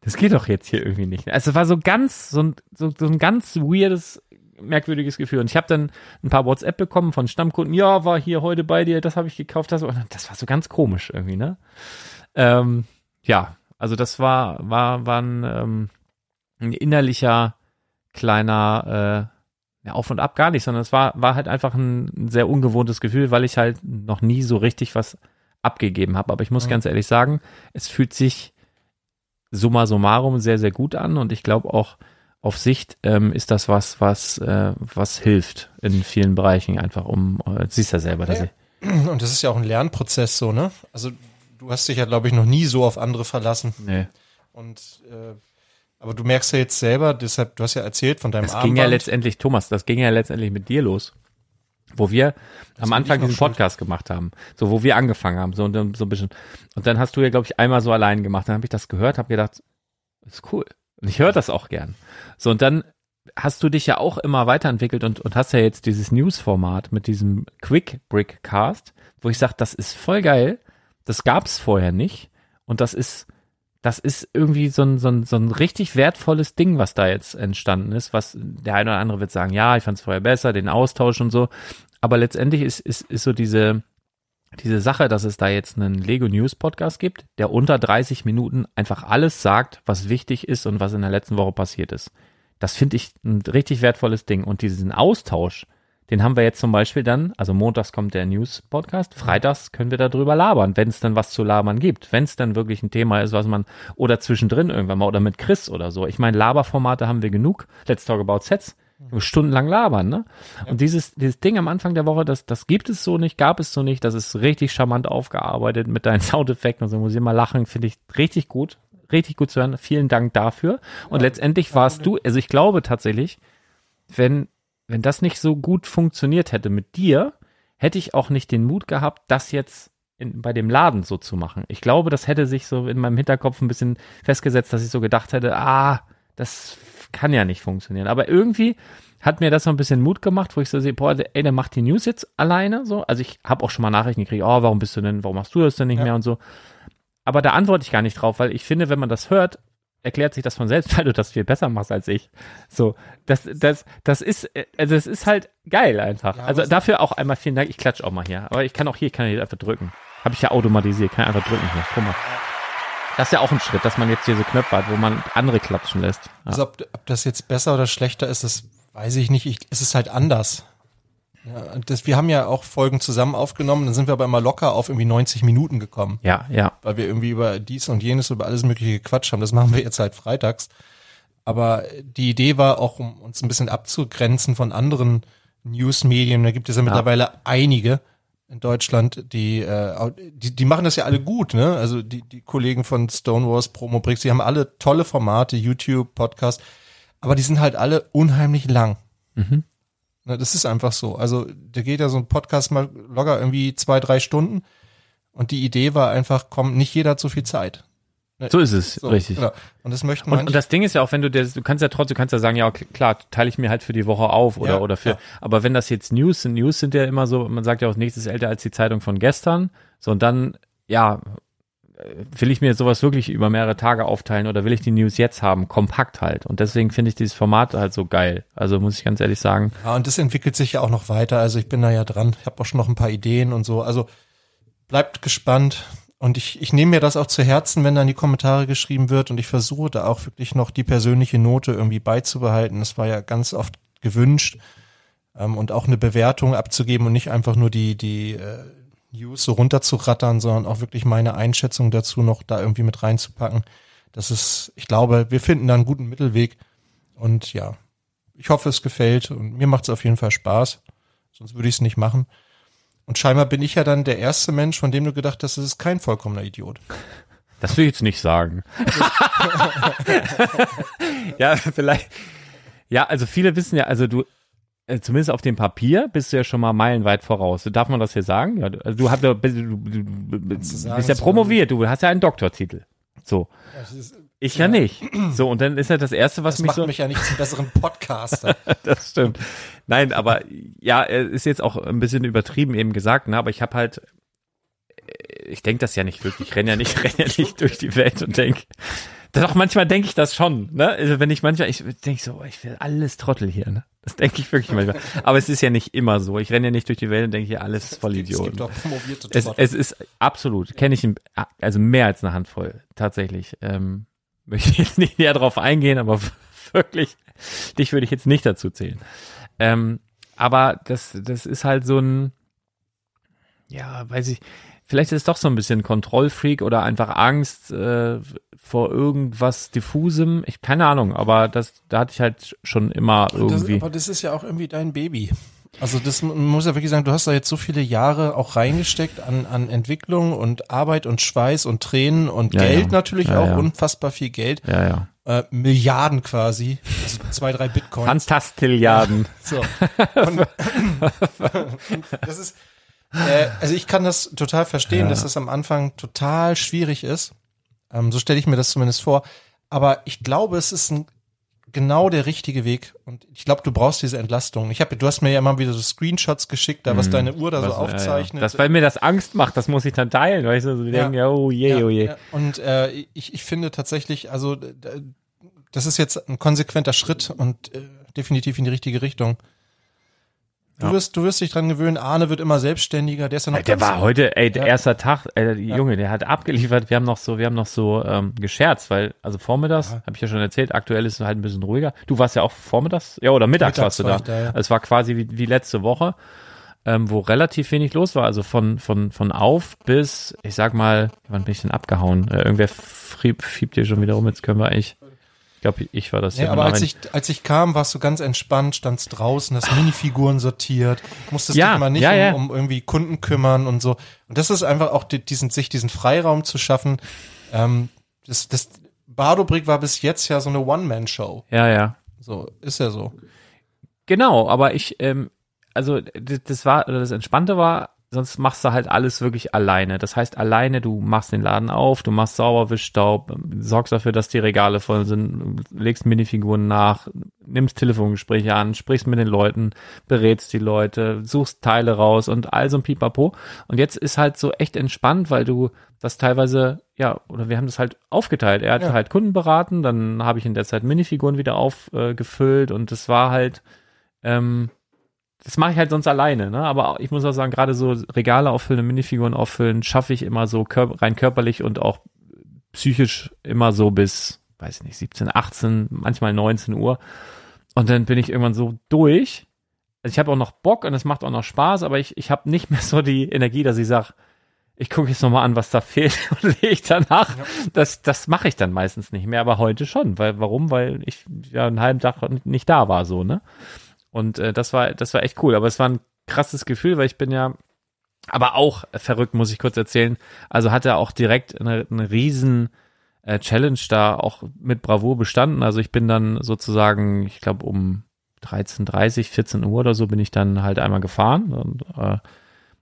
das geht doch jetzt hier irgendwie nicht. Also es war so ganz, so ein, so, so ein ganz weirdes, merkwürdiges Gefühl. Und ich habe dann ein paar WhatsApp bekommen von Stammkunden, ja, war hier heute bei dir, das habe ich gekauft. Das, das war so ganz komisch irgendwie, ne? Ähm, ja, also das war, war, war ein, ähm, ein innerlicher kleiner äh, ja, auf und ab gar nicht, sondern es war, war halt einfach ein, ein sehr ungewohntes Gefühl, weil ich halt noch nie so richtig was abgegeben habe. Aber ich muss mhm. ganz ehrlich sagen, es fühlt sich summa summarum sehr, sehr gut an und ich glaube auch auf Sicht ähm, ist das was, was, äh, was hilft in vielen Bereichen einfach um, äh, siehst ja selber, dass ja. ich. Und das ist ja auch ein Lernprozess so, ne? Also du hast dich ja, glaube ich, noch nie so auf andere verlassen. Nee. Und äh, aber du merkst ja jetzt selber, deshalb, du hast ja erzählt von deinem Das Armband. ging ja letztendlich, Thomas, das ging ja letztendlich mit dir los. Wo wir das am Anfang diesen Podcast schuld. gemacht haben. So, wo wir angefangen haben. So, und, so ein bisschen. Und dann hast du ja, glaube ich, einmal so allein gemacht. Dann habe ich das gehört, habe gedacht, ist cool. Und ich höre das auch gern. So, und dann hast du dich ja auch immer weiterentwickelt und, und hast ja jetzt dieses News-Format mit diesem Quick Brick Cast, wo ich sage, das ist voll geil. Das gab's vorher nicht. Und das ist, das ist irgendwie so ein, so, ein, so ein richtig wertvolles Ding, was da jetzt entstanden ist, was der eine oder andere wird sagen, ja, ich fand es vorher besser, den Austausch und so. Aber letztendlich ist, ist, ist so diese, diese Sache, dass es da jetzt einen Lego News Podcast gibt, der unter 30 Minuten einfach alles sagt, was wichtig ist und was in der letzten Woche passiert ist. Das finde ich ein richtig wertvolles Ding. Und diesen Austausch, den haben wir jetzt zum Beispiel dann, also montags kommt der News-Podcast, freitags können wir darüber labern, wenn es dann was zu labern gibt, wenn es dann wirklich ein Thema ist, was man, oder zwischendrin irgendwann mal, oder mit Chris oder so. Ich meine, Laberformate haben wir genug. Let's Talk About Sets. Stundenlang labern, ne? Ja. Und dieses, dieses Ding am Anfang der Woche, das, das gibt es so nicht, gab es so nicht, das ist richtig charmant aufgearbeitet mit deinen Soundeffekten und so, muss ich mal lachen, finde ich richtig gut, richtig gut zu hören. Vielen Dank dafür. Und ja, letztendlich warst du, also ich glaube tatsächlich, wenn wenn das nicht so gut funktioniert hätte mit dir, hätte ich auch nicht den Mut gehabt, das jetzt in, bei dem Laden so zu machen. Ich glaube, das hätte sich so in meinem Hinterkopf ein bisschen festgesetzt, dass ich so gedacht hätte, ah, das kann ja nicht funktionieren. Aber irgendwie hat mir das so ein bisschen Mut gemacht, wo ich so sehe, boah, ey, der macht die News jetzt alleine so. Also ich habe auch schon mal Nachrichten gekriegt, oh, warum bist du denn, warum machst du das denn nicht ja. mehr und so. Aber da antworte ich gar nicht drauf, weil ich finde, wenn man das hört, erklärt sich das von selbst, weil du das viel besser machst als ich. So, das, das, das ist, also es ist halt geil einfach. Ja, also dafür auch einmal vielen Dank. Ich klatsche auch mal hier. Aber ich kann auch hier, ich kann hier einfach drücken. Habe ich ja automatisiert, kann einfach drücken hier. Guck mal. Das ist ja auch ein Schritt, dass man jetzt hier so Knöpfe hat, wo man andere klatschen lässt. Ja. Also ob, ob das jetzt besser oder schlechter ist, das weiß ich nicht. Ich, es ist halt anders. Ja, das, wir haben ja auch Folgen zusammen aufgenommen, dann sind wir aber immer locker auf irgendwie 90 Minuten gekommen, ja, ja. weil wir irgendwie über dies und jenes, über alles mögliche gequatscht haben. Das machen wir jetzt halt freitags. Aber die Idee war auch, um uns ein bisschen abzugrenzen von anderen Newsmedien. Da gibt es ja mittlerweile einige in Deutschland, die, äh, die, die machen das ja alle gut, ne? Also die, die Kollegen von Stonewalls, Promo Bricks, die haben alle tolle Formate, YouTube, Podcast, aber die sind halt alle unheimlich lang. Mhm. Ne, das ist einfach so. Also da geht ja so ein Podcast mal locker irgendwie zwei, drei Stunden. Und die Idee war einfach, komm, nicht jeder hat so viel Zeit. Ne, So ist es, So, richtig. Genau. Und das möchten Und, und das Ding ist ja auch, wenn du das, du kannst ja trotzdem, du kannst ja sagen, ja, okay, klar, teile ich mir halt für die Woche auf oder, Ja, oder für, ja. aber wenn das jetzt News sind, News sind ja immer so, man sagt ja auch, nächstes ist älter als die Zeitung von gestern, so und dann, ja, will ich mir sowas wirklich über mehrere Tage aufteilen oder will ich die News jetzt haben, kompakt halt. Und deswegen finde ich dieses Format halt so geil. Also muss ich ganz ehrlich sagen, Ja, und das entwickelt sich ja auch noch weiter. Also ich bin da ja dran. Ich habe auch schon noch ein paar Ideen und so. Also bleibt gespannt. Und ich, ich nehme mir das auch zu Herzen, wenn da in die Kommentare geschrieben wird. Und ich versuche da auch wirklich noch die persönliche Note irgendwie beizubehalten. Das war ja ganz oft gewünscht. Ähm, und auch eine Bewertung abzugeben und nicht einfach nur die, die äh, News so runterzurattern, sondern auch wirklich meine Einschätzung dazu noch da irgendwie mit reinzupacken. Das ist, ich glaube, wir finden da einen guten Mittelweg. Und ja, ich hoffe, es gefällt und mir macht es auf jeden Fall Spaß. Sonst würde ich es nicht machen. Und scheinbar bin ich ja dann der erste Mensch, von dem du gedacht hast, das ist kein vollkommener Idiot. das will ich jetzt nicht sagen. ja, vielleicht. Ja, also viele wissen ja, also du, zumindest auf dem Papier bist du ja schon mal meilenweit voraus. Darf man das hier sagen? Ja, du- also du, hast, ja- du, du, du, bist ja promoviert, du hast ja einen Doktortitel. So. Ich ja. nicht. So, und dann ist ja das Erste, was Das mich macht so. mich ja nicht zum besseren Podcaster. das stimmt. Nein, aber ja, es ist jetzt auch ein bisschen übertrieben eben gesagt, ne? aber ich habe halt, äh, ich denke das ja nicht wirklich. Ich renne ja nicht, renn ja nicht durch die Welt und denke, doch manchmal denke ich das schon. Ne? Also wenn ich manchmal, ich denke so, ich will alles Trottel hier. Ne? Das denke ich wirklich manchmal. Aber es ist ja nicht immer so. Ich renne ja nicht durch die Welt und denke hier alles voll Es Idioten. gibt auch promovierte Es, Trottel. es ist absolut, kenne ich, also mehr als eine Handvoll, tatsächlich. Ähm, möchte ich jetzt nicht näher drauf eingehen, aber wirklich, dich würde ich jetzt nicht dazu zählen. Ähm, aber das, das ist halt so ein, ja, weiß ich, vielleicht ist es doch so ein bisschen Kontrollfreak oder einfach Angst äh, vor irgendwas diffusem. Ich keine Ahnung, aber das, da hatte ich halt schon immer das, irgendwie. aber das ist ja auch irgendwie dein Baby. Also das muss ja wirklich sagen, du hast da jetzt so viele Jahre auch reingesteckt an, an Entwicklung und Arbeit und Schweiß und Tränen und Ja, Geld ja. natürlich Ja, auch, unfassbar viel Geld. ja, ja. Äh, Milliarden quasi, also zwei, drei Bitcoins. Fantastilliarden. So. Und, das ist, äh, also ich kann das total verstehen, Ja. dass das am Anfang total schwierig ist. Ähm, so stelle ich mir das zumindest vor. Aber ich glaube, es ist ein, genau der richtige Weg. Und ich glaube, du brauchst diese Entlastung. Ich habe, du hast mir ja immer wieder so Screenshots geschickt, da was deine Uhr da so Mhm. Was- ja, ja. aufzeichnet. Das, weil mir das Angst macht, das muss ich dann teilen, weil ich so Ja. denke, oh je, ja, oh je. ja. Und äh, ich, ich finde tatsächlich, also das ist jetzt ein konsequenter Schritt und äh, definitiv in die richtige Richtung. Du Ja. wirst, du wirst dich dran gewöhnen. Arne wird immer selbstständiger. Der ist ja noch Der ganz- war heute, ey, der Ja. erste Tag, ey, der Junge, der hat abgeliefert. Wir haben noch so, wir haben noch so ähm, gescherzt, weil, also vormittags, Ja. habe ich ja schon erzählt, aktuell ist es halt ein bisschen ruhiger. Du warst ja auch vormittags, ja, oder mittags, Mittags warst du war da. da, ja. Es war quasi wie, wie letzte Woche, ähm, wo relativ wenig los war. Also von, von, von auf bis, ich sag mal, wann bin ich denn abgehauen? Äh, irgendwer fiebt hier schon wieder rum, jetzt können wir eigentlich, ich glaube, ich war das Ja, aber als ich, als ich kam, warst du ganz entspannt, standst draußen, hast Minifiguren sortiert, musstest Ja, dich mal nicht ja, um, ja. um irgendwie Kunden kümmern und so. Und das ist einfach auch die, diesen, sich diesen Freiraum zu schaffen. Ähm, das, das Bardobrick war bis jetzt ja so eine One-Man-Show. ja, ja. So, ist ja so. Genau, aber ich, ähm, also das war, oder das Entspannte war, sonst machst du halt alles wirklich alleine. Das heißt, alleine, du machst den Laden auf, du machst sauber, wischst Staub, sorgst dafür, dass die Regale voll sind, legst Minifiguren nach, nimmst Telefongespräche an, sprichst mit den Leuten, berätst die Leute, suchst Teile raus und all so ein Pipapo. Und jetzt ist halt so echt entspannt, weil du das teilweise, ja, oder wir haben das halt aufgeteilt. Er hat Ja. halt Kunden beraten, dann habe ich in der Zeit Minifiguren wieder aufgefüllt und das war halt, ähm, das mache ich halt sonst alleine, ne? Aber ich muss auch sagen, gerade so Regale auffüllen, Minifiguren auffüllen, schaffe ich immer so kör rein körperlich und auch psychisch immer so bis, weiß ich nicht, 17, 18, manchmal 19 Uhr. Und dann bin ich irgendwann so durch. Also ich habe auch noch Bock und es macht auch noch Spaß, aber ich, ich habe nicht mehr so die Energie, dass ich sage, ich gucke jetzt nochmal an, was da fehlt und lege ich danach. Ja. Das, das mache ich dann meistens nicht mehr, aber heute schon. Weil, warum? Weil ich ja einen halben Tag nicht da war, so, ne? Und äh, das war, das war echt cool. Aber es war ein krasses Gefühl, weil ich bin ja, aber auch verrückt, muss ich kurz erzählen. Also hat er auch direkt eine, eine riesen äh, Challenge da auch mit Bravour bestanden. Also ich bin dann sozusagen, ich glaube um 13.30, 14 Uhr oder so bin ich dann halt einmal gefahren und äh,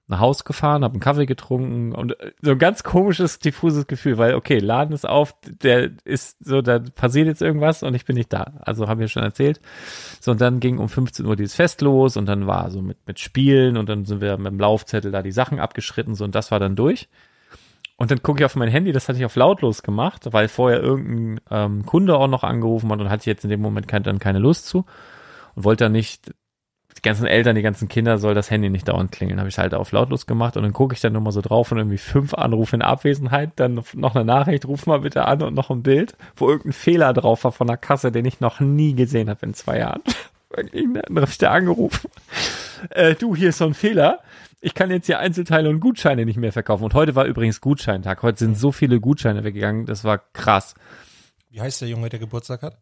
nach Haus gefahren, habe einen Kaffee getrunken und äh, so ein ganz komisches, diffuses Gefühl, weil okay, Laden ist auf, der ist so, da passiert jetzt irgendwas und ich bin nicht da. Also habe ich ja schon erzählt. So und dann ging um 15 Uhr dieses Fest los und dann war so mit mit Spielen und dann sind wir mit dem Laufzettel da die Sachen abgeschritten so und das war dann durch. Und dann gucke ich auf mein Handy, das hatte ich auf lautlos gemacht, weil vorher irgendein ähm, Kunde auch noch angerufen hat und hatte jetzt in dem Moment kein, dann keine Lust zu und wollte dann nicht ganzen Eltern, die ganzen Kinder soll das Handy nicht dauernd klingeln. Habe ich halt auf lautlos gemacht und dann gucke ich dann nochmal so drauf und irgendwie fünf Anrufe in Abwesenheit, dann noch eine Nachricht, ruf mal bitte an und noch ein Bild, wo irgendein Fehler drauf war von der Kasse, den ich noch nie gesehen habe in zwei Jahren. dann habe ich da angerufen. Äh, du, hier ist so ein Fehler. Ich kann jetzt hier Einzelteile und Gutscheine nicht mehr verkaufen. Und heute war übrigens Gutscheintag. Heute sind so viele Gutscheine weggegangen. Das war krass. Wie heißt der Junge, der Geburtstag hat?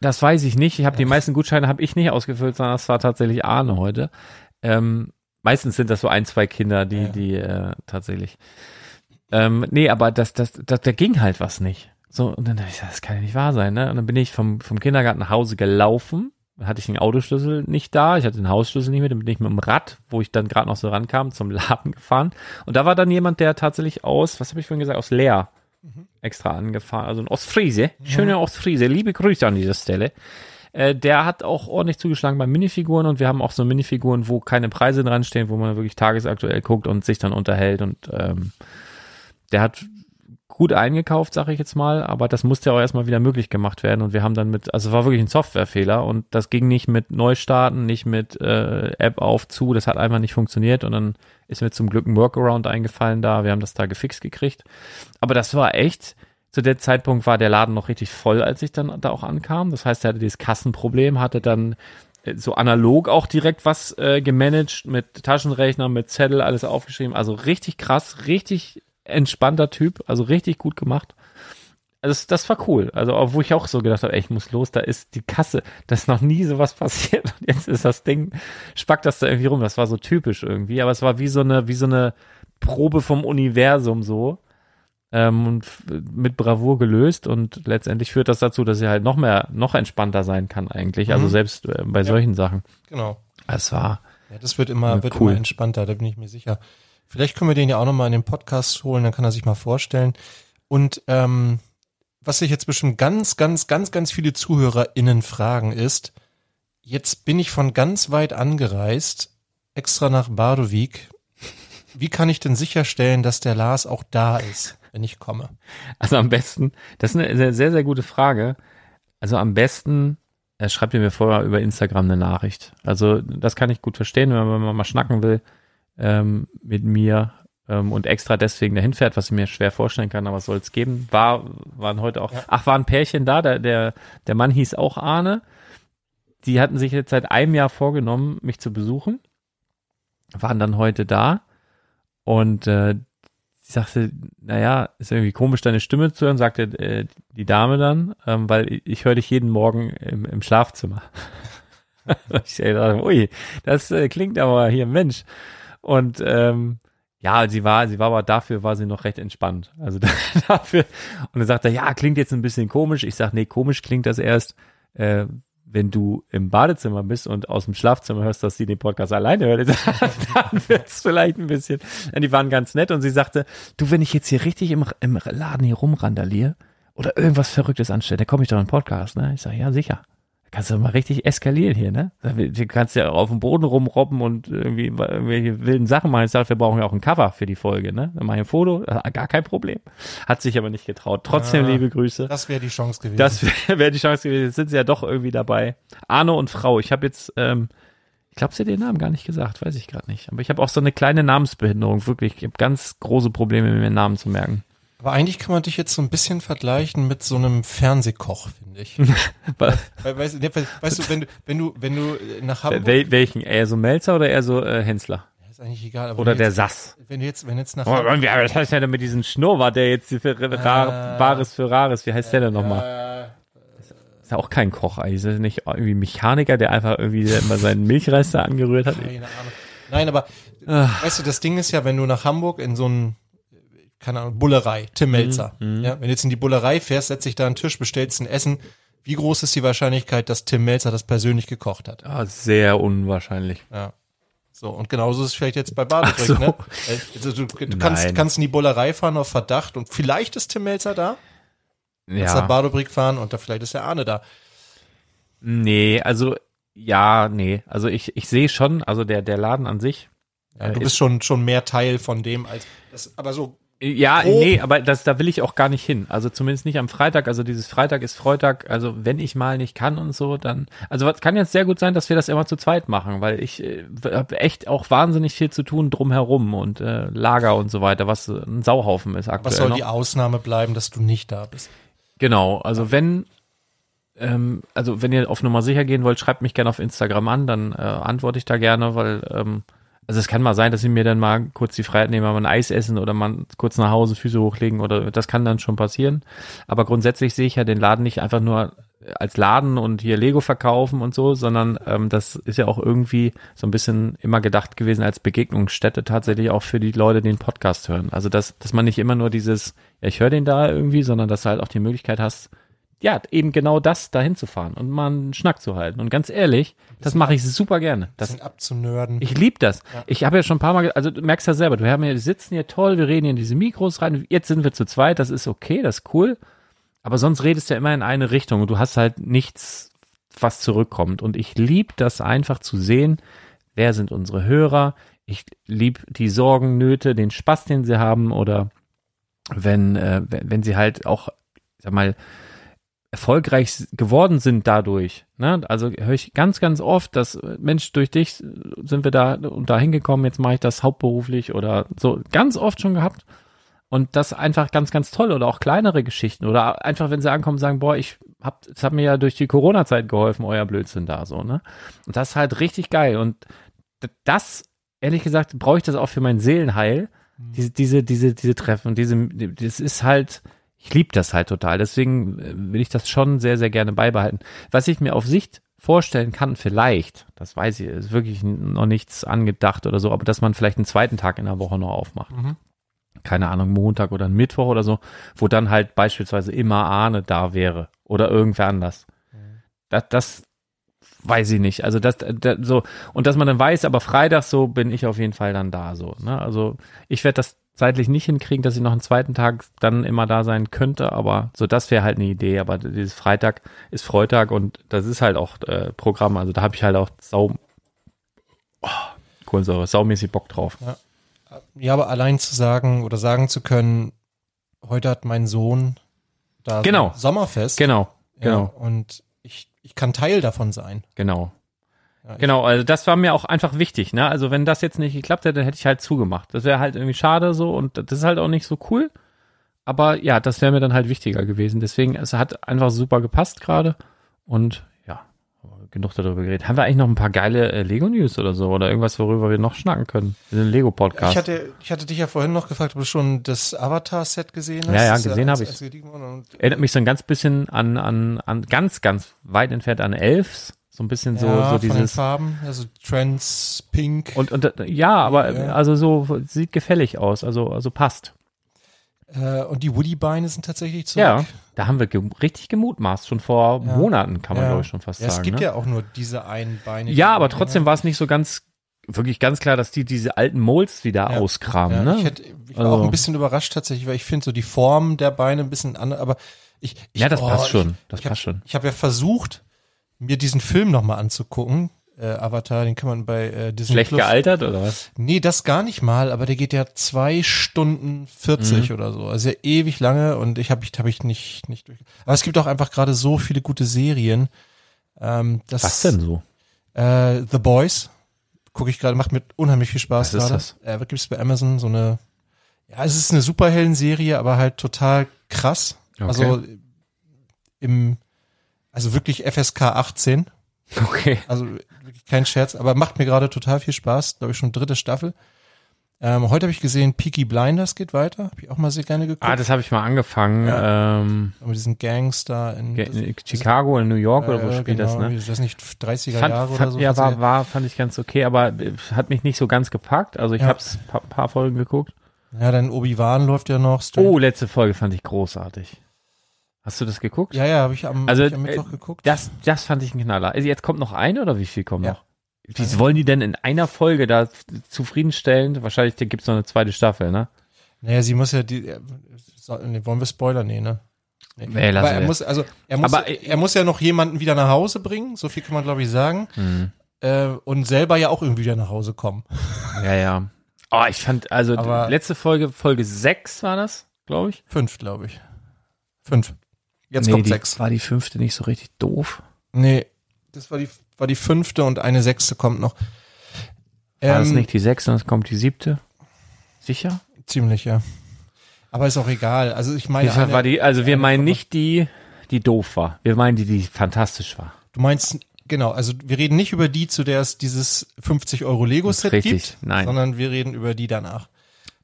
Das weiß ich nicht. Ich habe die meisten Gutscheine habe ich nicht ausgefüllt, sondern das war tatsächlich Arne heute. Ähm, meistens sind das so ein, zwei Kinder, die, ja. die äh, tatsächlich. Ähm, nee, aber das, das, das, da ging halt was nicht. So, und dann dachte ich, das kann ja nicht wahr sein, ne? Und dann bin ich vom, vom Kindergarten nach Hause gelaufen. Hatte ich den Autoschlüssel nicht da, ich hatte den Hausschlüssel nicht mit, dann bin ich mit dem Rad, wo ich dann gerade noch so rankam, zum Laden gefahren. Und da war dann jemand, der tatsächlich aus, was habe ich vorhin gesagt, aus Leer mhm. extra angefahren. Also ein Ostfriese, mhm. schöner Ostfriese. Liebe Grüße an dieser Stelle. Äh, der hat auch ordentlich zugeschlagen bei Minifiguren und wir haben auch so Minifiguren, wo keine Preise dran stehen, wo man wirklich tagesaktuell guckt und sich dann unterhält und ähm, der hat gut eingekauft, sage ich jetzt mal, aber das musste ja auch erstmal wieder möglich gemacht werden und wir haben dann mit, also war wirklich ein Softwarefehler und das ging nicht mit Neustarten, nicht mit äh, App auf zu, das hat einfach nicht funktioniert und dann ist mir zum Glück ein Workaround eingefallen da, wir haben das da gefixt gekriegt, aber das war echt, zu der Zeitpunkt war der Laden noch richtig voll, als ich dann da auch ankam, das heißt, er hatte dieses Kassenproblem, hatte dann äh, so analog auch direkt was äh, gemanagt mit Taschenrechner, mit Zettel, alles aufgeschrieben. Also richtig krass, richtig entspannter Typ, also richtig gut gemacht. Also das, das war cool. Also wo ich auch so gedacht habe, ey, ich muss los, da ist die Kasse, da ist noch nie sowas passiert und jetzt ist das Ding, spackt das da irgendwie rum. Das war so typisch irgendwie, aber es war wie so eine, wie so eine Probe vom Universum so ähm, und mit Bravour gelöst und letztendlich führt das dazu, dass er halt noch mehr, noch entspannter sein kann eigentlich. Also mhm. Also selbst äh, bei ja. solchen Sachen. Genau. Es war. Ja, das wird immer, wird cool. immer entspannter, da bin ich mir sicher. Vielleicht können wir den ja auch nochmal in den Podcast holen, dann kann er sich mal vorstellen. Und ähm, was sich jetzt bestimmt ganz, ganz, ganz, ganz viele ZuhörerInnen fragen ist, jetzt bin ich von ganz weit angereist, extra nach Bardowik. Wie kann ich denn sicherstellen, dass der Lars auch da ist, wenn ich komme? Also am besten, das ist eine sehr, sehr gute Frage. Also am besten er schreibt mir vorher über Instagram eine Nachricht. Also das kann ich gut verstehen, wenn man mal schnacken will ähm, mit mir ähm, und extra deswegen dahin fährt, was ich mir schwer vorstellen kann, aber soll es geben. War, waren heute auch, ja. ach, war ein Pärchen da, der, der, der Mann hieß auch Arne. Die hatten sich jetzt seit einem Jahr vorgenommen, mich zu besuchen, waren dann heute da und äh, sie sagte, naja, ist irgendwie komisch, deine Stimme zu hören, sagte äh, die Dame dann, ähm, weil ich, ich höre dich jeden Morgen im, im Schlafzimmer. ich dachte, ui, das äh, klingt aber hier Mensch. Und ähm, ja, sie war, sie war aber dafür war sie noch recht entspannt. Also dafür. Und dann sagt er, ja, klingt jetzt ein bisschen komisch. Ich sag, nee, komisch klingt das erst, äh, wenn du im Badezimmer bist und aus dem Schlafzimmer hörst, dass sie den Podcast alleine hört, dann wird's vielleicht ein bisschen. Und die waren ganz nett und sie sagte, du, wenn ich jetzt hier richtig im, im Laden hier rumrandaliere oder irgendwas Verrücktes anstelle, dann komme ich doch in den Podcast, ne? Ich sag, ja, sicher kannst du mal richtig eskalieren hier, ne? Du kannst ja auf dem Boden rumrobben und irgendwie irgendwelche wilden Sachen machen. Ich sage, wir brauchen ja auch ein Cover für die Folge, ne? Dann mach ich ein Foto, gar kein Problem. Hat sich aber nicht getraut. Trotzdem ja, liebe Grüße. Das wäre die Chance gewesen. Das wäre wär die Chance gewesen. Jetzt sind sie ja doch irgendwie dabei. Arno und Frau. Ich habe jetzt, ähm, ich glaube, sie hat den Namen gar nicht gesagt, weiß ich gerade nicht. Aber ich habe auch so eine kleine Namensbehinderung, wirklich. Ich habe ganz große Probleme, mir Namen zu merken. Aber eigentlich kann man dich jetzt so ein bisschen vergleichen mit so einem Fernsehkoch, finde ich. Weil- Weil, weißt, du, weißt du, wenn du, wenn du, wenn du nach Hamburg, Wel welchen? Eher so Melzer oder eher so äh, Hensler? ist eigentlich egal, Oder der jetzt, Sass? wenn du jetzt, wenn jetzt nach Oh, Hamburg, das heißt ja denn mit diesem Schnurrbart, der jetzt für Rar, Äh, Bares für Rares, wie heißt der denn nochmal? Ist ja auch kein Koch eigentlich. Ist nicht irgendwie Mechaniker, der einfach irgendwie immer seinen Milchreis da angerührt hat? keine Ahnung. Nein, aber, Ah. weißt du, das Ding ist ja, wenn du nach Hamburg in so ein, keine Ahnung, Bullerei, Tim Melzer, Mhm, ja, wenn du jetzt in die Bullerei fährst, setzt dich da an den Tisch, bestellst ein Essen, wie groß ist die Wahrscheinlichkeit, dass Tim Melzer das persönlich gekocht hat? Ah, sehr unwahrscheinlich. Ja. So, und genauso ist es vielleicht jetzt bei Badebrick, so. ne? Also du, du kannst, kannst in die Bullerei fahren auf Verdacht und vielleicht ist Tim Melzer da, kannst nach Ja. Badebrick fahren und da vielleicht ist der Arne da. Nee, also, ja, nee. Also ich, ich sehe schon, also der, der Laden an sich. Ja, äh, du ist- bist schon, schon mehr Teil von dem als, das, aber so, Ja, Grob. nee, aber das, da will ich auch gar nicht hin. Also zumindest nicht am Freitag. Also dieses Freitag ist Freitag. Also wenn ich mal nicht kann und so, dann. Also was kann jetzt sehr gut sein, dass wir das immer zu zweit machen, weil ich äh, habe echt auch wahnsinnig viel zu tun drumherum und äh, Lager und so weiter, was äh, ein Sauhaufen ist aktuell. was soll noch. die Ausnahme bleiben, dass du nicht da bist? Genau, also wenn, ähm, also wenn ihr auf Nummer sicher gehen wollt, schreibt mich gerne auf Instagram an, dann äh, antworte ich da gerne, weil, ähm, also es kann mal sein, dass ich mir dann mal kurz die Freiheit nehme, mal ein Eis essen oder mal kurz nach Hause Füße hochlegen oder das kann dann schon passieren. Aber grundsätzlich sehe ich ja den Laden nicht einfach nur als Laden und hier Lego verkaufen und so, sondern ähm, das ist ja auch irgendwie so ein bisschen immer gedacht gewesen als Begegnungsstätte tatsächlich auch für die Leute, die den Podcast hören. Also dass, dass man nicht immer nur dieses, ja, ich höre den da irgendwie, sondern dass du halt auch die Möglichkeit hast, ja, eben genau das dahin zu fahren und mal einen Schnack zu halten. Und ganz ehrlich, das mache ich super gerne. Das, abzunörden. ich lieb das. Ich habe ja schon ein paar Mal, also du merkst ja selber, wir haben hier, wir sitzen hier toll, wir reden hier in diese Mikros rein. Jetzt sind wir zu zweit, das ist okay, das ist cool. Aber sonst redest du ja immer in eine Richtung und du hast halt nichts, was zurückkommt. Und ich lieb das einfach zu sehen, wer sind unsere Hörer. Ich lieb die Sorgen, Nöte, den Spaß, den sie haben oder wenn, äh, wenn wenn sie halt auch, ich sag mal, erfolgreich geworden sind dadurch. Ne? Also höre ich ganz, ganz oft, dass äh, Mensch, durch dich sind wir da und da hingekommen, jetzt mache ich das hauptberuflich oder so. Ganz oft schon gehabt. Und das einfach ganz, ganz toll. Oder auch kleinere Geschichten. Oder einfach, wenn sie ankommen, sagen, boah, ich hab, es hat mir ja durch die Corona-Zeit geholfen, euer Blödsinn da so, ne? Und das ist halt richtig geil. Und das, ehrlich gesagt, brauche ich das auch für mein Seelenheil. Diese, diese, diese, diese Treffen. Und diese, das ist halt, ich liebe das halt total. Deswegen äh, will ich das schon sehr, sehr gerne beibehalten. Was ich mir auf Sicht vorstellen kann, vielleicht, das weiß ich, ist wirklich noch nichts angedacht oder so, aber dass man vielleicht einen zweiten Tag in der Woche noch aufmacht. Mhm. Keine Ahnung, Montag oder Mittwoch oder so, wo dann halt beispielsweise immer Arne da wäre oder irgendwer anders. Das, das weiß ich nicht. Also das, das so und dass man dann weiß, aber Freitag so bin ich auf jeden Fall dann da so. Ne? Also ich werde das zeitlich nicht hinkriegen, dass ich noch einen zweiten Tag dann immer da sein könnte, aber so das wäre halt eine Idee. Aber dieses Freitag ist Freitag und das ist halt auch äh, Programm. Also da habe ich halt auch sau oh, Kohlensäure, saumäßig Bock drauf. Ja, aber allein zu sagen oder sagen zu können, heute hat mein Sohn da Genau. Sommerfest. Genau, Ja, genau, und ich, ich kann Teil davon sein. genau. Ja, Genau, also das war mir auch einfach wichtig, ne? Also wenn das jetzt nicht geklappt hätte, dann hätte ich halt zugemacht. Das wäre halt irgendwie schade so und das ist halt auch nicht so cool. Aber ja, das wäre mir dann halt wichtiger gewesen. Deswegen, es hat einfach super gepasst gerade. Und ja, genug darüber geredet. Haben wir eigentlich noch ein paar geile äh, Lego-News oder so? Oder irgendwas, worüber wir noch schnacken können? Wir sind Lego-Podcast. Ich hatte, ich hatte dich ja vorhin noch gefragt, ob du schon das Avatar-Set gesehen hast. Ja, ja, gesehen als- hab ich. Erinnert mich so ein ganz bisschen an, an, an ganz, ganz weit entfernt an Elves. So ein bisschen so, ja, so den dieses. Farben, also Trends, Pink. Und, und ja, aber Ja. also so sieht gefällig aus, also, also passt. Äh, und die Woody-Beine sind tatsächlich zurück. Ja, da haben wir ge richtig gemutmaßt, schon vor Ja. Monaten, kann man Ja. glaube ich schon fast Ja, sagen. es gibt ne? ja auch nur diese einen Beine. ja, aber trotzdem war es nicht so ganz, wirklich ganz klar, dass die diese alten Molds wieder auskramen. Ne? ich, hätte, ich war Also- auch ein bisschen überrascht tatsächlich, weil ich finde so die Form der Beine ein bisschen anders, aber ich, ich ja, das oh, passt schon. Das ich hab, passt schon. Ich habe ja versucht, mir diesen Film nochmal anzugucken. Äh, Avatar, den kann man bei äh, Disney Schlecht Plus. gealtert oder was? Nee, das gar nicht mal, aber der geht ja zwei Stunden 40 Mhm. oder so. Also ja ewig lange und ich habe ich, hab ich nicht, nicht durch. Aber es gibt auch einfach gerade so viele gute Serien. Ähm, das, Was denn so? Äh, The Boys. Gucke ich gerade, macht mir unheimlich viel Spaß Was ist gerade. das? Äh, gibt es bei Amazon so eine Ja, es ist eine Superhelden-Serie, aber halt total krass. Okay. Also im, also wirklich FSK 18. Okay. Also wirklich kein Scherz, aber macht mir gerade total viel Spaß. Glaube ich schon dritte Staffel. Ähm, heute habe ich gesehen, Peaky Blinders geht weiter. Habe ich auch mal sehr gerne geguckt. Ah, das habe ich mal angefangen. Ähm, mit diesen Gangster in, ge- in Chicago, in New York oder wo äh, spielt das, genau, ne? Ist das nicht 30er Fand, Jahre fand, oder so? ja, war, 40er? war, fand ich ganz okay, aber äh, hat mich nicht so ganz gepackt. Also ich Ja. habe es paar, paar Folgen geguckt. Ja, dann Obi-Wan läuft ja noch. Stranger- Oh, letzte Folge fand ich großartig. Hast du das geguckt? Ja, ja, habe ich am, Also, hab ich am äh, Mittwoch geguckt. Das, das fand ich ein Knaller. Also jetzt kommt noch eine oder wie viel kommen Ja. noch? Wie wollen die denn in einer Folge da zufriedenstellend? Wahrscheinlich gibt es noch eine zweite Staffel, ne? Naja, sie muss ja die. äh, So, nee, wollen wir Spoiler? Nee, ne? Nee. Nee, Aber er muss, also er muss, Aber, äh, er muss ja noch jemanden wieder nach Hause bringen, so viel kann man glaube ich sagen. Hm. Äh, und selber ja auch irgendwie wieder nach Hause kommen. Ja, ja. Oh, ich fand, also die Aber- letzte Folge, Folge 6 war das, glaube ich. Fünf, glaube ich. Fünf. Jetzt nee, kommt die, sechs. War die fünfte nicht so richtig doof? Nee, das war die, war die fünfte und eine sechste kommt noch. War das Ähm, nicht die sechste und es kommt die siebte? Sicher? Ziemlich, ja. Aber ist auch egal. Also ich meine, eine- war die, also wir eine meinen nicht die, die doof war. Wir meinen die, die fantastisch war. du meinst, genau, also wir reden nicht über die, zu der es dieses 50 Euro Lego-Set Richtig, gibt, nein. sondern wir reden über die danach.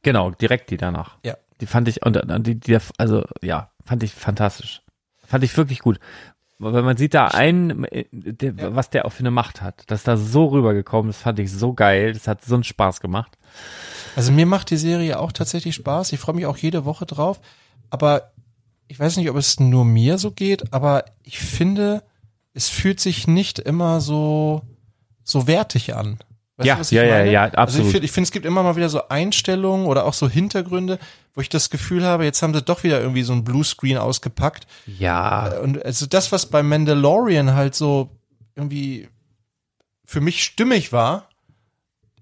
Genau, direkt die danach. Ja. Die fand ich, und und die, die, also ja, fand ich fantastisch. Fand ich wirklich gut. Weil man sieht da einen, äh, der, was der auch für eine Macht hat. Das ist da so rübergekommen, das fand ich so geil. Das hat so einen Spaß gemacht. Also mir macht die Serie auch tatsächlich Spaß. Ich freue mich auch jede Woche drauf. Aber ich weiß nicht, ob es nur mir so geht, aber ich finde, es fühlt sich nicht immer so, so wertig an. Weißt Ja, du, was ich ja, ja, ja, Also absolut. ich finde, ich finde, es gibt immer mal wieder so Einstellungen oder auch so Hintergründe, wo ich das Gefühl habe, jetzt haben sie doch wieder irgendwie so ein Bluescreen ausgepackt. Ja. Und also das, was bei Mandalorian halt so irgendwie für mich stimmig war,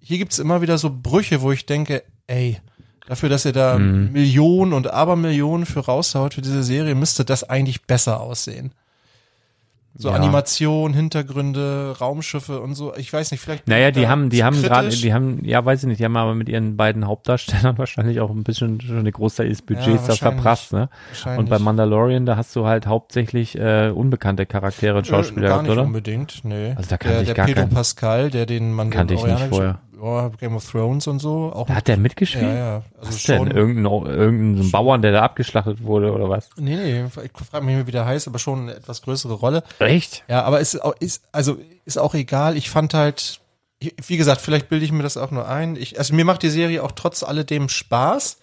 hier gibt's immer wieder so Brüche, wo ich denke, ey, dafür, dass ihr da Mhm. Millionen und Abermillionen für raushaut für diese Serie, müsste das eigentlich besser aussehen. So Ja. Animation, Hintergründe, Raumschiffe und so. Ich weiß nicht, vielleicht. Naja, die haben, die haben gerade, die haben, ja, weiß ich nicht, die haben aber mit ihren beiden Hauptdarstellern wahrscheinlich auch ein bisschen schon eine Großteil des Budgets da verprasst, ne? Und bei Mandalorian, da hast du halt hauptsächlich äh, unbekannte Charaktere und Schauspieler äh, gar gehabt, nicht oder? unbedingt, nee. Also da kannte der, ich der gar Pedro keinen. Pascal, der den man Kannte ich nicht vorher. Ja, Game of Thrones und so. Auch Da hat der mitgespielt? Ja, ja. Also Was denn? schon. Irgendein, irgendein so ein Bauern, der da abgeschlachtet wurde oder was? Nee, nee, ich frage mich, wie der heißt, aber schon eine etwas größere Rolle. Echt? Ja, aber ist, auch- ist, also, ist auch egal. Ich fand halt, wie gesagt, vielleicht bilde ich mir das auch nur ein. Ich, also mir macht die Serie auch trotz alledem Spaß.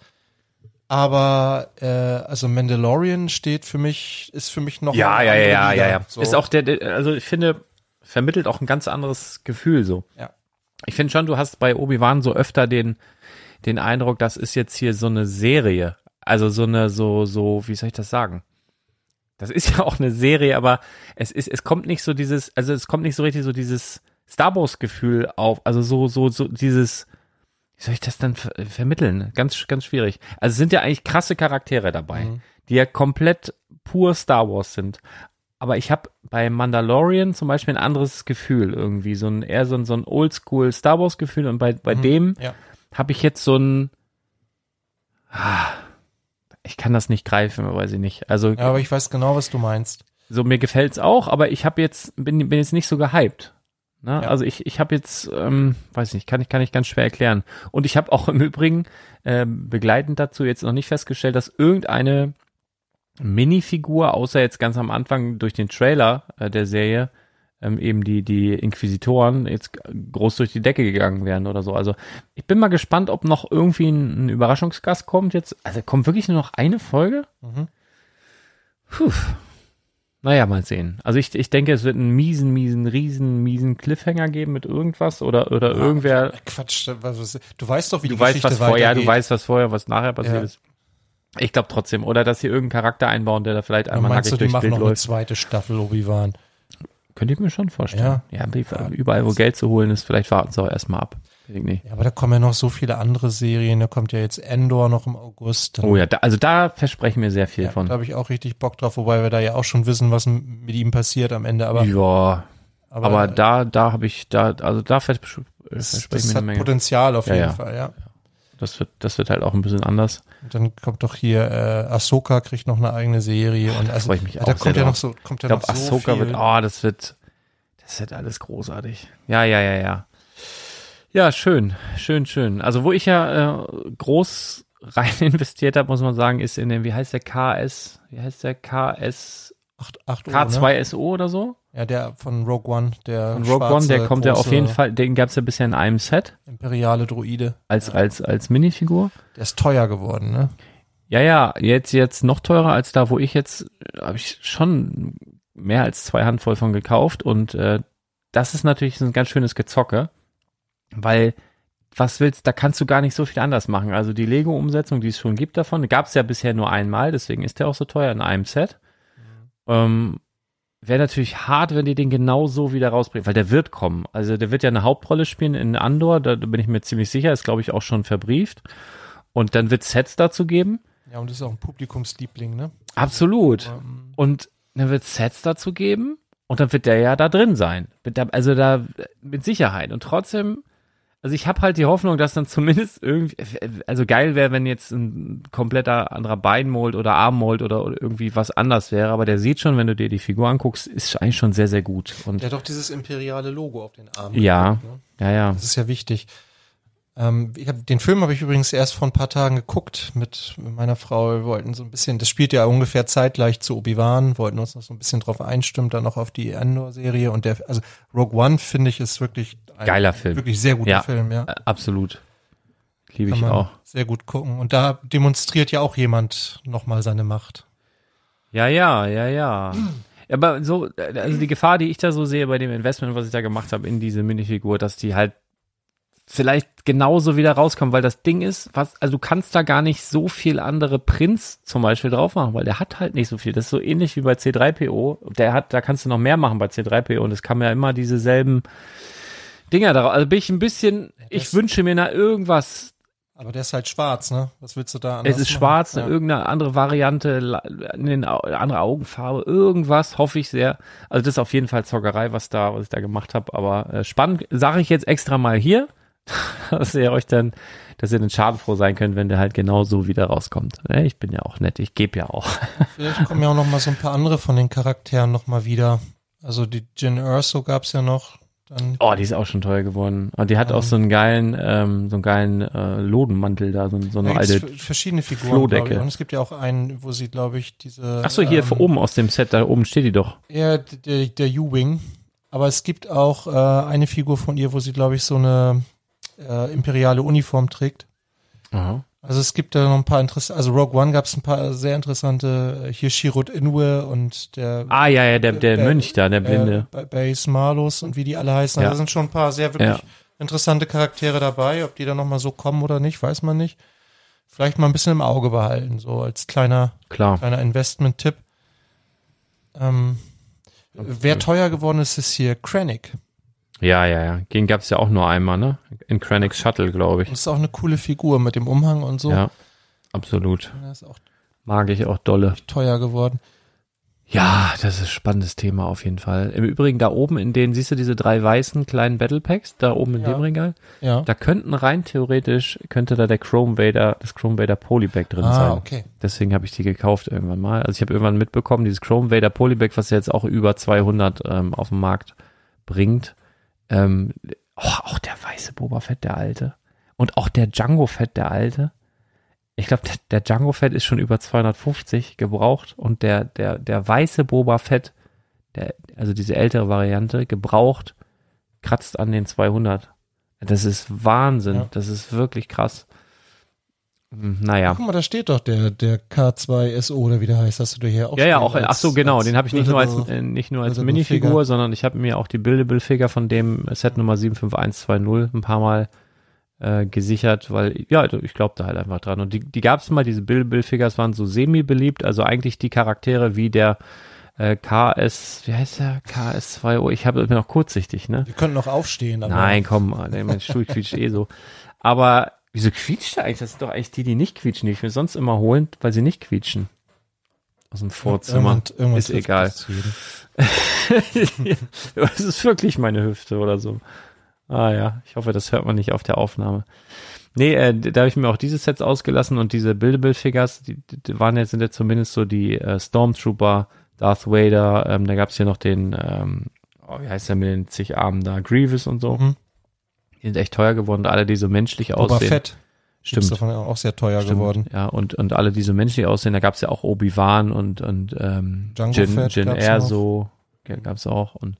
Aber äh, also Mandalorian steht für mich, ist für mich noch Ja, ja, ja, ja, ja, ja. So. Ist auch der, der, also ich finde, vermittelt auch ein ganz anderes Gefühl so. Ja. Ich finde schon, du hast bei Obi-Wan so öfter den, den Eindruck, das ist jetzt hier so eine Serie. Also so eine, so, so, wie soll ich das sagen? Das ist ja auch eine Serie, aber es ist, es kommt nicht so dieses, also es kommt nicht so richtig so dieses Star Wars Gefühl auf, also so, so, so dieses, wie soll ich das dann ver vermitteln? Ganz, ganz schwierig. Also es sind ja eigentlich krasse Charaktere dabei, Mhm. die ja komplett pur Star Wars sind. Aber ich habe bei Mandalorian zum Beispiel ein anderes Gefühl irgendwie, so ein eher so ein, so ein Oldschool Star Wars Gefühl und bei, bei Mhm. dem Ja. habe ich jetzt so ein, ah, ich kann das nicht greifen, weiß ich nicht. Also ja, aber ich weiß genau, was du meinst. so mir gefällt's auch, aber ich habe jetzt bin, bin jetzt nicht so gehypt. Ne? Ja. Also ich, ich habe jetzt, ähm, weiß nicht, kann ich kann ich ganz schwer erklären. Und ich habe auch im Übrigen ähm, begleitend dazu jetzt noch nicht festgestellt, dass irgendeine Minifigur, außer jetzt ganz am Anfang durch den Trailer äh, der Serie, ähm, eben die die Inquisitoren jetzt groß durch die Decke gegangen wären oder so. Also ich bin mal gespannt, ob noch irgendwie ein, ein Überraschungsgast kommt jetzt. Also kommt wirklich nur noch eine Folge? Mhm. Puh. Naja, mal sehen. Also ich, ich denke, es wird einen miesen, miesen, riesen, miesen Cliffhanger geben mit irgendwas oder, oder irgendwer. Quatsch, was, was, du weißt doch, wie Du die weißt, Geschichte was vorher, ja, du weißt, was vorher, was nachher passiert Ja. ist. Ich glaube trotzdem. Oder dass sie irgendeinen Charakter einbauen, der da vielleicht einmal meinst du, nackig die durchs machen Bild noch eine läuft. zweite Staffel Obi-Wan? Könnte ich mir schon vorstellen. Ja, Ja. überall, wo Geld zu holen ist, vielleicht warten sie auch erstmal ab. Nicht. Ja, aber da kommen ja noch so viele andere Serien. Da kommt ja jetzt Endor noch im August. Oh ja, da, also da versprechen wir sehr viel ja, von. Da habe ich auch richtig Bock drauf, wobei wir da ja auch schon wissen, was mit ihm passiert am Ende. Aber, ja, aber, aber da, da habe ich, da, also da versprechen wir hat eine Menge. Potenzial auf Ja, jeden ja. Fall, ja. Das wird, das wird halt auch ein bisschen anders. Und dann kommt doch hier äh, Ahsoka kriegt noch eine eigene Serie und also freue ich mich ja, auch da sehr kommt ja noch so kommt ja noch so Ahsoka viel. wird, oh, das wird, das wird alles großartig. Ja, ja, ja, ja. Ja, schön, schön, schön. Also wo ich ja äh, groß rein investiert habe, muss man sagen, ist in den, wie heißt der KS, wie heißt der KS, 8, 8 Uhr, ne? K2SO oder so? Ja, der von Rogue One, der Von Rogue One, der kommt ja auf jeden Fall, den gab's ja bisher in einem Set imperiale Droide. als, als, als Minifigur. Der ist teuer geworden, ne? Ja, ja, jetzt, jetzt noch teurer als da, wo ich jetzt, habe ich schon mehr als zwei Handvoll von gekauft und äh, das ist natürlich ein ganz schönes Gezocke, weil was willst, da kannst du gar nicht so viel anders machen. Also die Lego-Umsetzung, die es schon gibt davon, gab es ja bisher nur einmal, deswegen ist der auch so teuer in einem Set. Ähm, Wäre natürlich hart, wenn die den genau so wieder rausbringen, weil der wird kommen. Also der wird ja eine Hauptrolle spielen in Andor, da bin ich mir ziemlich sicher, ist glaube ich auch schon verbrieft. Und dann wird Sets dazu geben. Ja, und das ist auch ein Publikumsliebling, ne? Absolut. Ähm, Und dann wird Sets dazu geben und dann wird der ja da drin sein. Also da mit Sicherheit. Und trotzdem, also ich habe halt die Hoffnung, dass dann zumindest irgendwie, also geil wäre, wenn jetzt ein kompletter anderer Beinmold oder Armmold oder, oder irgendwie was anders wäre, aber der sieht schon, wenn du dir die Figur anguckst, ist eigentlich schon sehr, sehr gut. Und der hat doch dieses imperiale Logo auf den Armen. Ja. gehabt, Ne? ja, ja. Das ist ja wichtig. Ähm, ich hab, den Film habe ich übrigens erst vor ein paar Tagen geguckt mit meiner Frau. Wir wollten so ein bisschen, das spielt ja ungefähr zeitgleich zu Obi-Wan, wollten uns noch so ein bisschen drauf einstimmen, dann noch auf die Endor-Serie und der, also Rogue One finde ich ist wirklich ein Geiler Film. wirklich sehr guter Ja. Film, ja. Äh, Absolut. Liebe ich auch. sehr gut gucken. Und da demonstriert ja auch jemand nochmal seine Macht. Ja, ja, ja, ja. Aber so, also die Gefahr, die ich da so sehe bei dem Investment, was ich da gemacht habe in diese Minifigur, dass die halt vielleicht genauso wieder rauskommen, weil das Ding ist, was, also du kannst da gar nicht so viel andere Prints zum Beispiel drauf machen, weil der hat halt nicht so viel. Das ist so ähnlich wie bei C3PO. Der hat, da kannst du noch mehr machen bei C3PO und es kam ja immer diese selben Dinger darauf. Also bin ich ein bisschen, ich das- wünsche mir da irgendwas Aber der ist halt schwarz, ne? Was willst du da anders es ist schwarz, Ja. irgendeine andere Variante, eine andere Augenfarbe, irgendwas, hoffe ich sehr. Also das ist auf jeden Fall Zockerei, was da, was ich da gemacht habe. Aber äh, spannend, sage ich jetzt extra mal hier, dass ihr euch dann, dass ihr dann schadenfroh sein könnt, wenn der halt genau so wieder rauskommt. Ich bin ja auch nett, ich gebe ja auch. Vielleicht kommen ja auch noch mal so ein paar andere von den Charakteren noch mal wieder. Also die Jin Erso gab's ja noch. Dann Oh, die ist auch schon teuer geworden. Und die hat auch so einen geilen, ähm, so einen geilen äh, Lodenmantel da, so, so eine alte. verschiedene Figuren. Flohdecke. Und es gibt ja auch einen, wo sie, glaube ich, diese. Ach so, hier ähm, oben aus dem Set, da oben steht die doch. Ja, d- der, der U-Wing. Aber es gibt auch äh, eine Figur von ihr, wo sie, glaube ich, so eine äh, imperiale Uniform trägt. Aha. Also es gibt da noch ein paar interessante, also Rogue One gab es ein paar sehr interessante, äh, hier Shirot Inwe und der Ah, ja, ja, der, der Äh, Mönch da, der Blinde. Äh, Base Malus und wie die alle heißen. Ja. Also da sind schon ein paar sehr wirklich Ja. interessante Charaktere dabei. Ob die dann nochmal so kommen oder nicht, weiß man nicht. Vielleicht mal ein bisschen im Auge behalten, so als kleiner, Klar. kleiner Investment-Tipp. Ähm, wer teuer geworden ist, ist hier Krennic. Ja, ja, ja. Den gab's ja auch nur einmal, ne? In Krennic's Shuttle, glaube ich. Und ist auch eine coole Figur mit dem Umhang und so. Ja, absolut. Das ist auch Mag ich auch dolle. teuer geworden. Ja, das ist ein spannendes Thema auf jeden Fall. Im Übrigen da oben in den, siehst du diese drei weißen kleinen Battle Packs, da oben in Ja. dem Regal? Ja. Da könnten rein theoretisch, könnte da der Chrome Vader, das Chrome Vader Polybag drin ah, sein. okay. Deswegen habe ich die gekauft irgendwann mal. Also ich habe irgendwann mitbekommen, dieses Chrome Vader Polybag, was jetzt auch über 200 ähm, auf den Markt bringt. Ähm, oh, auch der weiße Boba Fett, der alte. Und auch der Django Fett, der alte. Ich glaube, der, der Django Fett ist schon über 250 gebraucht und der, der, der weiße Boba Fett, der, also diese ältere Variante, gebraucht, kratzt an den 200. Das ist Wahnsinn. Ja. Das ist wirklich krass. Hm, Naja. Guck mal, da steht doch der, der K2SO oder wie der heißt. Hast du dir hier auch Ja, ja, auch, ach als- so, genau, den habe ich nicht nur als, äh, nicht nur als Minifigur, sondern ich habe mir auch die Buildable Figure von dem Set Nummer 75120 ein paar Mal äh, gesichert, weil, ja, ich glaube da halt einfach dran. Und die, die gab es mal, diese Buildable Figures waren so semi-beliebt, also eigentlich die Charaktere wie der äh, KS, wie heißt der? KS2O, ich habe mir noch kurzsichtig, ne? Wir könnten noch aufstehen. Aber Nein, komm, mein Stuhl quietscht eh so. Aber wieso quietscht der eigentlich? Das sind doch eigentlich die, die nicht quietschen, die ich mir sonst immer holen, weil sie nicht quietschen. Aus dem Vorzimmer. Irgendwann- irgendwann Ist egal. Es ist wirklich meine Hüfte oder so. Ah ja, ich hoffe, das hört man nicht auf der Aufnahme. Nee, äh, da habe ich mir auch diese Sets ausgelassen und diese Buildable Figures, die, die waren jetzt, sind jetzt zumindest so die äh, Stormtrooper, Darth Vader, ähm, da gab's hier noch den, ähm, oh, wie heißt der mit den zig Armen da, Grievous und so. Mhm. Die sind echt teuer geworden, alle die so menschlich Boba aussehen. Fett. Stimmt. Ist davon auch sehr teuer Stimmt, geworden. Ja, und, und alle, die so menschlich aussehen, da gab's ja auch Obi-Wan und, und ähm, Django Jin, Fett Jin gab's Erso ja, gab's auch. Und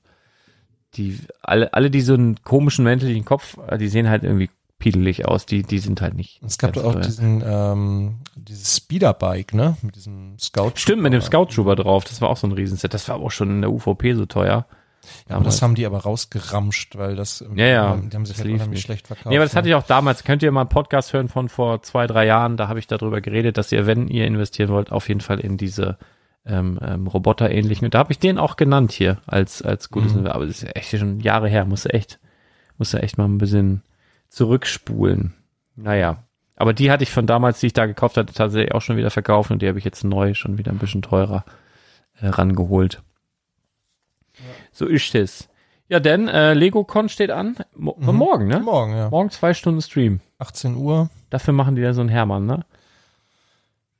die, alle, alle, die so einen komischen menschlichen Kopf, äh, die sehen halt irgendwie piedelig aus, die, die sind halt nicht. Es gab auch teuer. diesen, ähm, dieses Speederbike, ne? Mit diesem Scout. Stimmt, mit dem Scout Trooper drauf, das war auch so ein Riesenset. Das war aber auch schon in der UVP so teuer. Ja, aber das haben die aber rausgeramscht, weil das, Ja, ja, die haben sich das halt unheimlich nicht. schlecht verkauft. Nee, aber das hatte ich auch damals. Könnt ihr mal einen Podcast hören von vor zwei, drei Jahren? Da habe ich darüber geredet, dass ihr, wenn ihr investieren wollt, auf jeden Fall in diese ähm, ähm, Roboter-ähnlichen. Und da habe ich den auch genannt hier als, als gutes. Mhm. Aber das ist echt schon Jahre her. Muss echt, muss echt mal ein bisschen zurückspulen. Naja. Aber die hatte ich von damals, die ich da gekauft hatte, tatsächlich auch schon wieder verkauft und die habe ich jetzt neu schon wieder ein bisschen teurer äh, rangeholt. So ist es. Ja, denn äh, LegoCon steht an. Mo Mhm. Morgen, ne? Morgen, ja. Morgen zwei Stunden Stream. 18 Uhr. Dafür machen die da so einen Hermann, ne?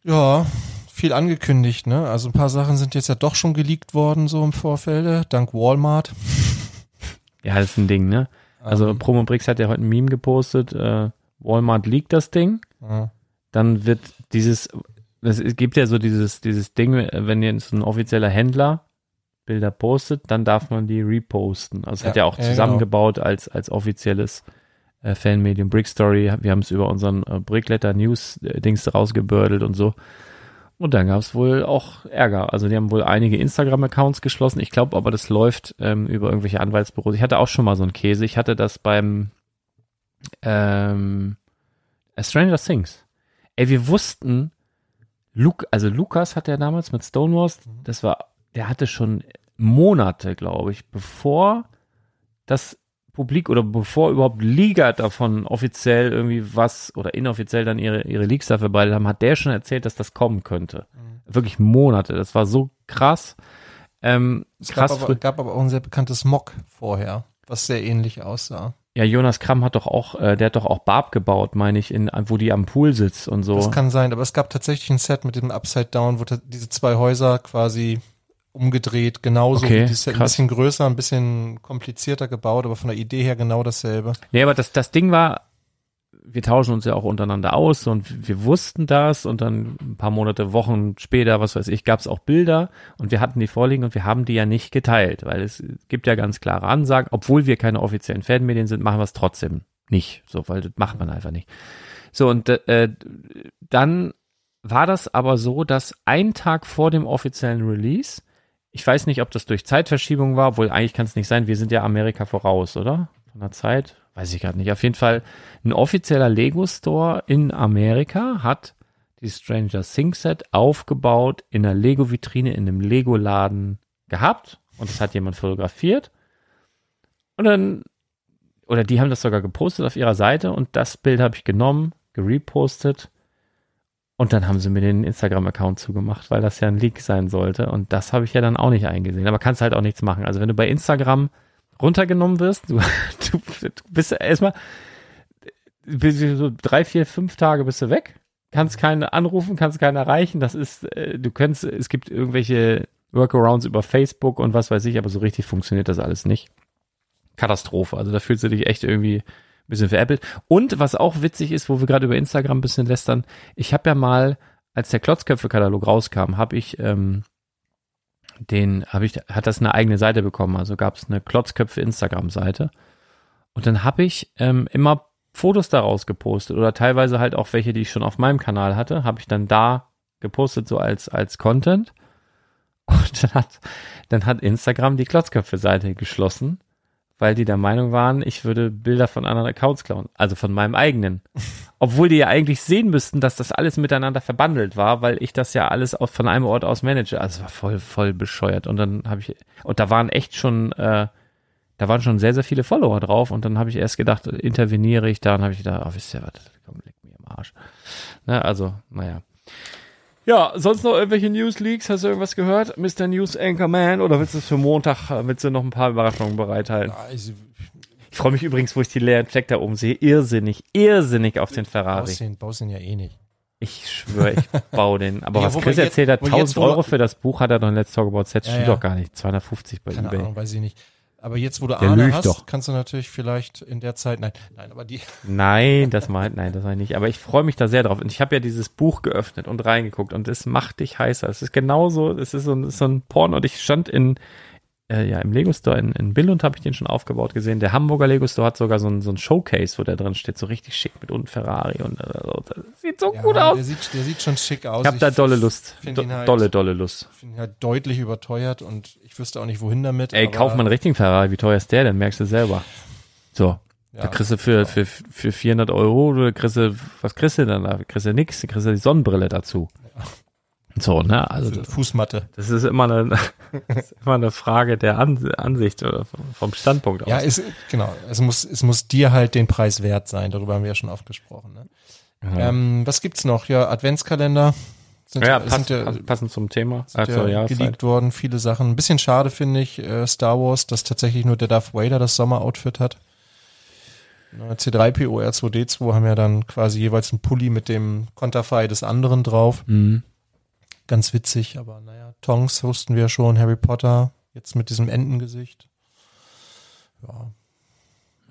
Ja, viel angekündigt, ne? Also ein paar Sachen sind jetzt ja doch schon geleakt worden, so im Vorfelde, dank Walmart. Ja, das ist ein Ding, ne? Also Ähm, Promo Brix hat ja heute ein Meme gepostet, äh, Walmart liegt das Ding, ja. dann wird dieses, es gibt ja so dieses, dieses Ding, wenn jetzt ein offizieller Händler Bilder postet, dann darf man die reposten. Also es hat Ja, ja auch ja, zusammengebaut als, als offizielles äh, Fanmedium Brick Story. Wir haben es über unseren äh, Brickletter News äh, Dings rausgebördelt und so. Und dann gab es wohl auch Ärger. Also die haben wohl einige Instagram-Accounts geschlossen. Ich glaube aber, das läuft ähm, über irgendwelche Anwaltsbüros. Ich hatte auch schon mal so einen Käse. Ich hatte das beim ähm, Stranger Things. Ey, wir wussten, Luke, also Lukas hat ja damals mit Stonewalls, das war, der hatte schon Monate, glaube ich, bevor das Publik oder bevor überhaupt Liga davon offiziell irgendwie was oder inoffiziell dann ihre, ihre Leaks dafür beide haben, hat der schon erzählt, dass das kommen könnte. Wirklich Monate. Das war so krass. Ähm, Es krass gab aber, gab aber auch ein sehr bekanntes Mock vorher, was sehr ähnlich aussah. Ja, Jonas Kramm hat doch auch, äh, der hat doch auch Barb gebaut, meine ich, in, wo die am Pool sitzt und so. Das kann sein, aber es gab tatsächlich ein Set mit dem Upside Down, wo diese zwei Häuser quasi umgedreht, genauso Okay, wie Set, ein bisschen größer, ein bisschen komplizierter gebaut, aber von der Idee her genau dasselbe. Nee, aber das, das Ding war, wir tauschen uns ja auch untereinander aus und wir wussten das und dann ein paar Monate, Wochen später, was weiß ich, gab es auch Bilder und wir hatten die vorliegen und wir haben die ja nicht geteilt, weil es gibt ja ganz klare Ansagen, obwohl wir keine offiziellen Fanmedien sind, machen wir es trotzdem nicht, so, weil das macht man einfach nicht. So, und äh, dann war das aber so, dass ein Tag vor dem offiziellen Release, ich weiß nicht, ob das durch Zeitverschiebung war, obwohl eigentlich kann es nicht sein, wir sind ja Amerika voraus, oder? Von der Zeit? Weiß ich gerade nicht. Auf jeden Fall, ein offizieller Lego-Store in Amerika hat die Stranger Things Set aufgebaut in einer Lego-Vitrine in einem Lego-Laden gehabt und das hat jemand fotografiert. Und dann, oder die haben das sogar gepostet auf ihrer Seite und das Bild habe ich genommen, gerepostet und dann haben sie mir den Instagram-Account zugemacht, weil das ja ein Leak sein sollte und das habe ich ja dann auch nicht eingesehen. Aber kannst halt auch nichts machen. Also wenn du bei Instagram runtergenommen wirst, du, du, du bist erstmal so drei, vier, fünf Tage bist du weg, kannst keinen anrufen, kannst keinen erreichen. Das ist, äh, du könntest, es gibt irgendwelche Workarounds über Facebook und was weiß ich, aber so richtig funktioniert das alles nicht. Katastrophe. Also da fühlst du dich echt irgendwie bisschen veräppelt. Und was auch witzig ist, wo wir gerade über Instagram ein bisschen lästern, ich habe ja mal, als der Klotzköpfe-Katalog rauskam, habe ich ähm, den, habe ich, hat das eine eigene Seite bekommen. Also gab es eine Klotzköpfe-Instagram-Seite. Und dann habe ich ähm, immer Fotos daraus gepostet oder teilweise halt auch welche, die ich schon auf meinem Kanal hatte, habe ich dann da gepostet, so als, als Content. Und dann hat, dann hat Instagram die Klotzköpfe-Seite geschlossen, weil die der Meinung waren, ich würde Bilder von anderen Accounts klauen, also von meinem eigenen. Obwohl die ja eigentlich sehen müssten, dass das alles miteinander verbandelt war, weil ich das ja alles auch von einem Ort aus manage. Also es war voll, voll bescheuert. Und dann habe ich, und da waren echt schon, äh, da waren schon sehr, sehr viele Follower drauf. Und dann habe ich erst gedacht, interveniere ich da und habe ich gedacht, oh, wisst ihr was, komm, leck mir am Arsch. Ne, also, naja. Ja, sonst noch irgendwelche News-Leaks? Hast du irgendwas gehört? Mr. News Anchorman? Oder willst du es für Montag, äh, willst du noch ein paar Überraschungen bereithalten? Also, Ich freue mich übrigens, wo ich die leeren Fleck da oben sehe. Irrsinnig, irrsinnig auf den Ferrari. Baust den, baust den ja eh nicht. Ich schwöre, ich baue den. Aber Ja, was Chris jetzt- erzählt hat, wo jetzt, 1000 wo wir- Euro für das Buch hat er doch in Let's Talk About Sets, Ja, steht ja. doch gar nicht. 250 bei Keine eBay. Ahnung, weiß ich nicht. Aber jetzt, wo du Der lügt hast, doch. kannst du natürlich vielleicht in der Zeit, nein, nein, aber die, Nein, das meint, nein, das meine ich nicht. Aber ich freue mich da sehr drauf. Und ich habe ja dieses Buch geöffnet und reingeguckt und es macht dich heißer. Es ist genauso, es ist so ein, es ist so ein Porn und ich stand in, äh, ja, im Lego Store in, in Billund habe ich den schon aufgebaut gesehen. Der Hamburger Lego Store hat sogar so ein, so ein Showcase, wo der drin steht, so richtig schick mit unten Ferrari und äh, sieht so ja, gut aus. der sieht, der sieht schon schick aus. Ich habe da dolle Lust. Do, halt- dolle, dolle Lust. finde ihn halt deutlich überteuert und ich wüsste auch nicht, wohin damit. Ey, kauf mal einen richtigen Ferrari. Wie teuer ist der denn? Merkst du selber. So. ja, Da kriegst du für, für, für 400 Euro, oder kriegst du, was kriegst du dann da? Kriegst du nix, kriegst du die Sonnenbrille dazu. So, ne? Also das, Fußmatte. das ist immer eine, ist immer eine Frage der An Ansicht oder vom- Standpunkt aus. Ja, ist, genau. Es muss, es muss dir halt den Preis wert sein. Darüber haben wir ja schon oft gesprochen. Ne? ja. Ähm, was gibt's noch? Ja, Adventskalender. Sind, ja, sind pass, ja, pass, passend zum Thema. sind Also, ja geleakt worden, viele Sachen. Ein bisschen schade finde ich, äh, Star Wars, dass tatsächlich nur der Darth Vader das Sommeroutfit hat. Na, C3PO, R2D2 haben ja dann quasi jeweils einen Pulli mit dem Konterfei des anderen drauf. Mhm. Ganz witzig, aber naja, Tongs wussten wir schon, Harry Potter, jetzt mit diesem Entengesicht. Ja,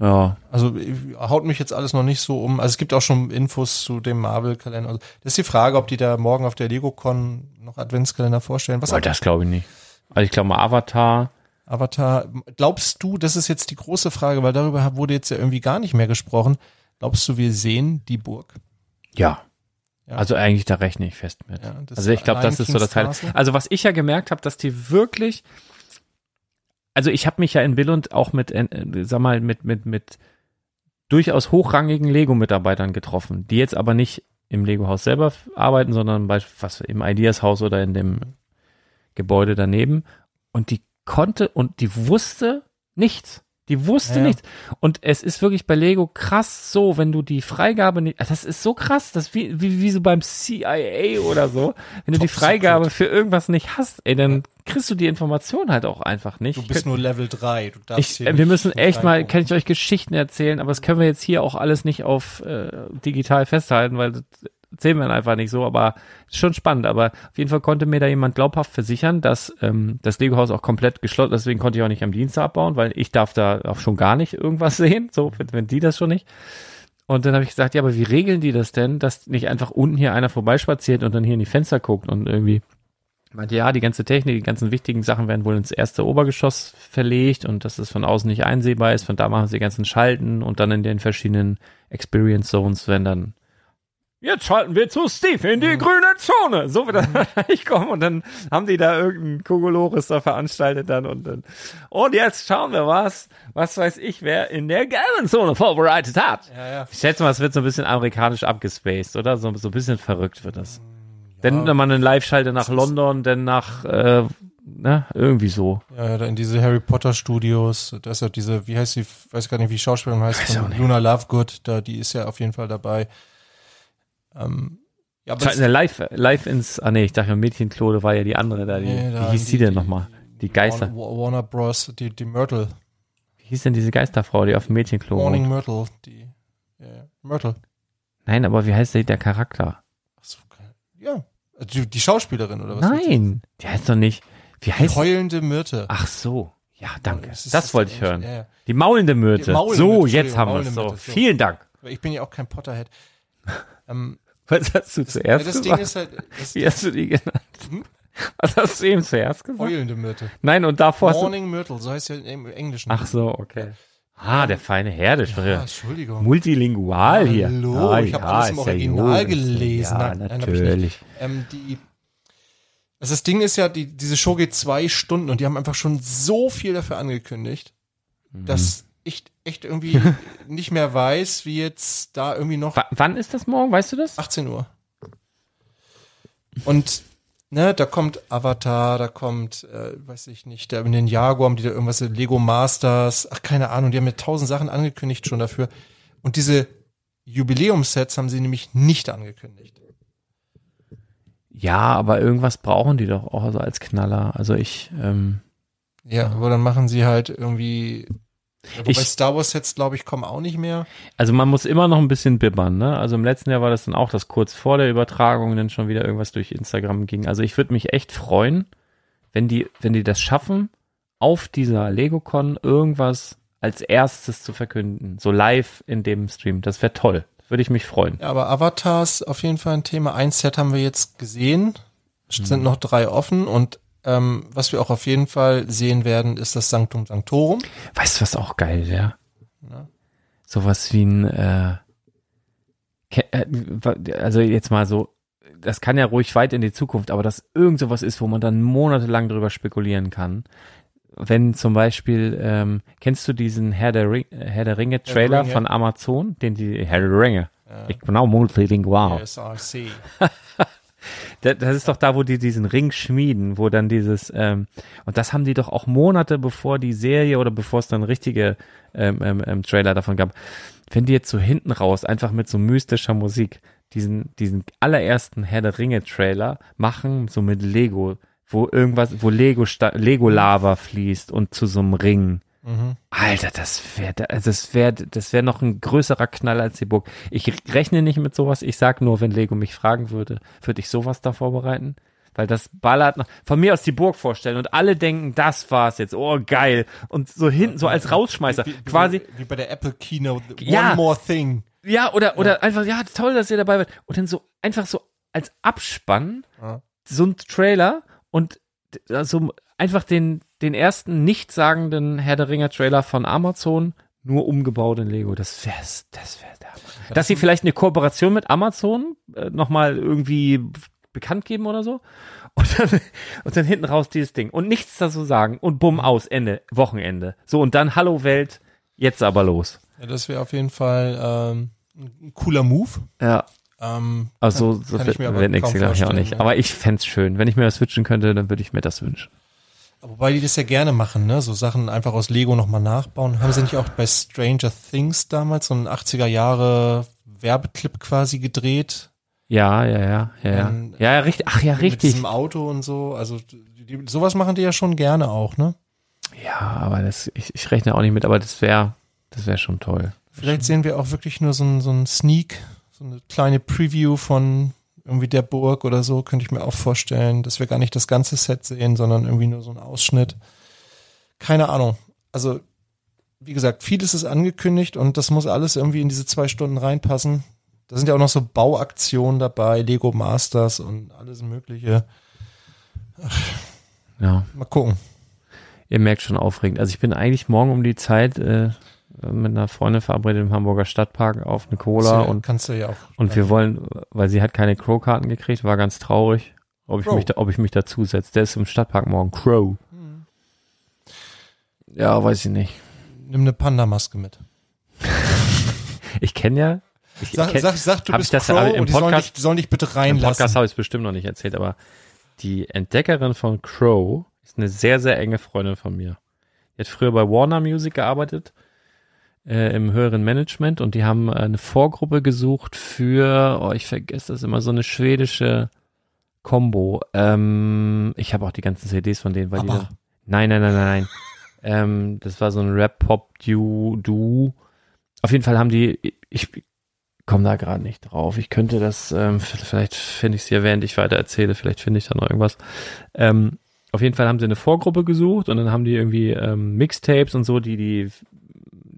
Ja, also haut mich jetzt alles noch nicht so um. Also es gibt auch schon Infos zu dem Marvel-Kalender. Also, das ist die Frage, ob die da morgen auf der LegoCon noch Adventskalender vorstellen. Was aber das glaube ich nicht. Also ich glaube mal Avatar. Avatar, glaubst du, das ist jetzt die große Frage, weil darüber wurde jetzt ja irgendwie gar nicht mehr gesprochen. Glaubst du, wir sehen die Burg? Ja. Ja. Also eigentlich da rechne ich fest mit. Ja, also ich glaube, das ist so das Teil. Also was ich ja gemerkt habe, dass die wirklich, also ich habe mich ja in Billund auch mit, äh, sag mal, mit mit mit durchaus hochrangigen Lego-Mitarbeitern getroffen, die jetzt aber nicht im Lego-Haus selber arbeiten, sondern bei was im Ideas-Haus oder in dem Gebäude daneben. Und die konnte und die wusste nichts. Die wusste Ja. nichts. Und es ist wirklich bei Lego krass so, wenn du die Freigabe nicht, das ist so krass, das wie, wie, wie so beim CIA oder so. Wenn du die Freigabe secret. für irgendwas nicht hast, ey, dann kriegst du die Information halt auch einfach nicht. Du bist nur Level 3. Du darfst Ich, wir müssen echt mal, kann ich euch Geschichten erzählen, aber das können wir jetzt hier auch alles nicht auf äh, digital festhalten, weil das erzählen wir einfach nicht so, aber schon spannend. Aber auf jeden Fall konnte mir da jemand glaubhaft versichern, dass ähm, das Lego-Haus auch komplett geschlossen, deswegen konnte ich auch nicht am Dienstag abbauen, weil ich darf da auch schon gar nicht irgendwas sehen, so, wenn, wenn die das schon nicht. Und dann habe ich gesagt, ja, aber wie regeln die das denn, dass nicht einfach unten hier einer vorbeispaziert und dann hier in die Fenster guckt und irgendwie meinte, ja, die ganze Technik, die ganzen wichtigen Sachen werden wohl ins erste Obergeschoss verlegt und dass es von außen nicht einsehbar ist. Von da machen sie die ganzen Schalten und dann in den verschiedenen Experience Zones werden dann Jetzt schalten wir zu Steve in die grüne Zone. So wird das wahrscheinlich kommen. Und dann haben die da irgendeinen Kokolores da veranstaltet dann und dann. Und jetzt schauen wir was, was weiß ich, wer in der gelben Zone vorbereitet hat. Ja, ja. Ich schätze mal, es wird so ein bisschen amerikanisch abgespaced, oder? So, so ein bisschen verrückt wird das. Dann wenn man eine Live-Schalte nach London, dann nach, äh, ne, irgendwie so. Ja, ja, in diese Harry Potter Studios, da ist ja diese, wie heißt sie, weiß gar nicht, wie die Schauspielerin heißt, von. Luna Lovegood, da, die ist ja auf jeden Fall dabei. Ähm, ja, aber Schalten wir live, live ins, ah nee, ich dachte, Mädchenklode war ja die andere da, die, Nee, da wie hieß die- die denn die- nochmal? Die Geister. Warner, Bros., die, die Myrtle, Wie hieß denn diese Geisterfrau, die auf dem Mädchenklo Morning wohnt? Myrtle, die, ja, ja, Myrtle. Nein, aber wie heißt der, der Charakter? Ach so, geil. Ja, die, die Schauspielerin oder was? Nein, die heißt doch nicht, wie Die heißt heulende Myrte. Ach so, ja, danke. Das Das, wollte ich hören. Ja, ja. Die maulende Myrte. Die maulende so, Myrte, jetzt haben wir es. So, maulende Myrte, so. vielen Dank. Ich bin ja auch kein Potterhead. ähm, Was hast du ja, zuerst das Ding gesagt? ist halt, das Wie hast du die genannt? Hm? Was hast du eben zuerst gesagt? heulende Myrte. Nein, und davor. Morning Myrtle, so heißt ja im Englischen. Ach so, okay. Ah, der feine Herr, der ja, Entschuldigung. Multilingual hier. Hallo, Ah, ich hab alles im ja Original gut. gelesen. Ja, Nein, natürlich. Ähm, die, also das Ding ist ja, die, diese Show geht zwei Stunden und die haben einfach schon so viel dafür angekündigt, Mhm. dass ich echt irgendwie nicht mehr weiß, wie jetzt da irgendwie noch W wann ist das morgen? Weißt du das? 18 Uhr. Und ne, da kommt Avatar, da kommt, äh, weiß ich nicht, da in den Jaguar haben die da irgendwas, Lego Masters, ach keine Ahnung, die haben mir tausend Sachen angekündigt schon dafür. Und diese Jubiläumssets haben sie nämlich nicht angekündigt. Ja, aber irgendwas brauchen die doch auch so als Knaller. Also ich, ähm, Ja, aber dann machen sie halt irgendwie Ja, wobei Ich- Star Wars Sets, glaube ich, kommen auch nicht mehr. Also man muss immer noch ein bisschen bibbern, ne? Also im letzten Jahr war das dann auch, dass kurz vor der Übertragung dann schon wieder irgendwas durch Instagram ging. Also ich würde mich echt freuen, wenn die, wenn die das schaffen, auf dieser LegoCon irgendwas als erstes zu verkünden. So live in dem Stream. Das wäre toll. Würde ich mich freuen. Ja, aber Avatars auf jeden Fall ein Thema. Ein Set haben wir jetzt gesehen. Es sind noch drei offen und ähm, was wir auch auf jeden Fall sehen werden, ist das Sanctum Sanctorum. Weißt du, was auch geil wäre? Sowas wie ein, äh, äh, also jetzt mal so, das kann ja ruhig weit in die Zukunft, aber dass irgend sowas ist, wo man dann monatelang drüber spekulieren kann. Wenn zum Beispiel, ähm, kennst du diesen Herr der, Ring, äh, Herr der Ringe Trailer Ringe. von Amazon, den die Herr der Ringe. Ich bin auch multilingual. SRC. Da- Das ist doch da, wo die diesen Ring schmieden, wo dann dieses, ähm, und das haben die doch auch Monate bevor die Serie oder bevor es dann richtige ähm, ähm, ähm, Trailer davon gab, wenn die jetzt so hinten raus einfach mit so mystischer Musik diesen, diesen allerersten Herr der Ringe Trailer machen, so mit Lego, wo irgendwas, wo Lego, Lego Lava fließt und zu so einem Ring. Mhm. Alter, das wäre, das wäre, das wäre noch ein größerer Knall als die Burg. Ich rechne nicht mit sowas. Ich sag nur, wenn Lego mich fragen würde, würde ich sowas da vorbereiten? Weil das ballert noch, von mir aus die Burg vorstellen und alle denken, das war's jetzt. Oh, geil. Und so hinten, so als Rausschmeißer. Wie, wie, Quasi, Wie bei der Apple Keynote. One Ja. more thing. ja, oder, oder einfach, ja, toll, dass ihr dabei seid. Und dann so, einfach so als Abspann, Ja. so ein Trailer und also einfach den, den ersten nichtssagenden Herr der Ringer Trailer von Amazon nur umgebaut in Lego. Das wär's, das wär der. Dass sie vielleicht eine Kooperation mit Amazon äh, nochmal irgendwie bekannt geben oder so. Und dann, und dann hinten raus dieses Ding. Und nichts dazu sagen. Und bumm, aus, Ende, Wochenende. So, und dann Hallo Welt, jetzt aber los. Ja, das wäre auf jeden Fall ähm, ein cooler Move. Ja. Ähm, Also, kann- so kann wird ich mir aber kaum glaube ich auch nicht. ja. Aber ich fänd's schön. Wenn ich mir das wünschen könnte, dann würde ich mir das wünschen. Wobei die das ja gerne machen, ne? So Sachen einfach aus Lego nochmal nachbauen. Haben sie nicht auch bei Stranger Things damals so einen 80er Jahre Werbeclip quasi gedreht? Ja, ja, ja, ja, ja. Ähm, Ja, ja, richtig. Ach ja, Mit richtig. diesem Auto und so. Also die, sowas machen die ja schon gerne auch, ne? Ja, aber das, ich, ich rechne auch nicht mit, aber das wäre, das wäre schon toll. Vielleicht sehen wir auch wirklich nur so ein, so ein Sneak, so eine kleine Preview von irgendwie der Burg oder so, könnte ich mir auch vorstellen, dass wir gar nicht das ganze Set sehen, sondern irgendwie nur so ein Ausschnitt. Keine Ahnung. Also, wie gesagt, vieles ist angekündigt und das muss alles irgendwie in diese zwei Stunden reinpassen. Da sind ja auch noch so Bauaktionen dabei, Lego Masters und alles Mögliche. Ja, Mal gucken. ihr merkt schon aufregend. Also ich bin eigentlich morgen um die Zeit äh, mit einer Freundin verabredet im Hamburger Stadtpark auf eine Cola Kannst du- und kannst du ja auch. und wir wollen, weil sie hat keine Crow-Karten gekriegt, war ganz traurig, ob ich Crow. mich, da, ob ich mich dazu setze. Der ist im Stadtpark morgen. Crow. Ja, weiß ich nicht. Nimm eine Panda-Maske mit. Ich kenne ja. Ich Sag, kenn, sag, sag du bist das Crow im und die sollen, Podcast- dich, die sollen dich bitte Im reinlassen. Podcast habe ich es bestimmt noch nicht erzählt, aber die Entdeckerin von Crow ist eine sehr, sehr enge Freundin von mir. Die hat früher bei Warner Music gearbeitet, äh, im höheren Management und die haben äh, eine Vorgruppe gesucht für, oh, ich vergesse das immer, so eine schwedische Combo. Ähm, ich habe auch die ganzen CDs von denen, weil die Aber- dann, Nein, nein, nein, nein, nein. ähm, das war so ein Rap-Pop-Du-Du. Auf jeden Fall haben die, ich komme da gerade nicht drauf. Ich könnte das, ähm, vielleicht finde ich es hier, während ich weiter erzähle, vielleicht finde ich da noch irgendwas. Ähm, auf jeden Fall haben sie eine Vorgruppe gesucht und dann haben die irgendwie ähm, Mixtapes und so, die, die,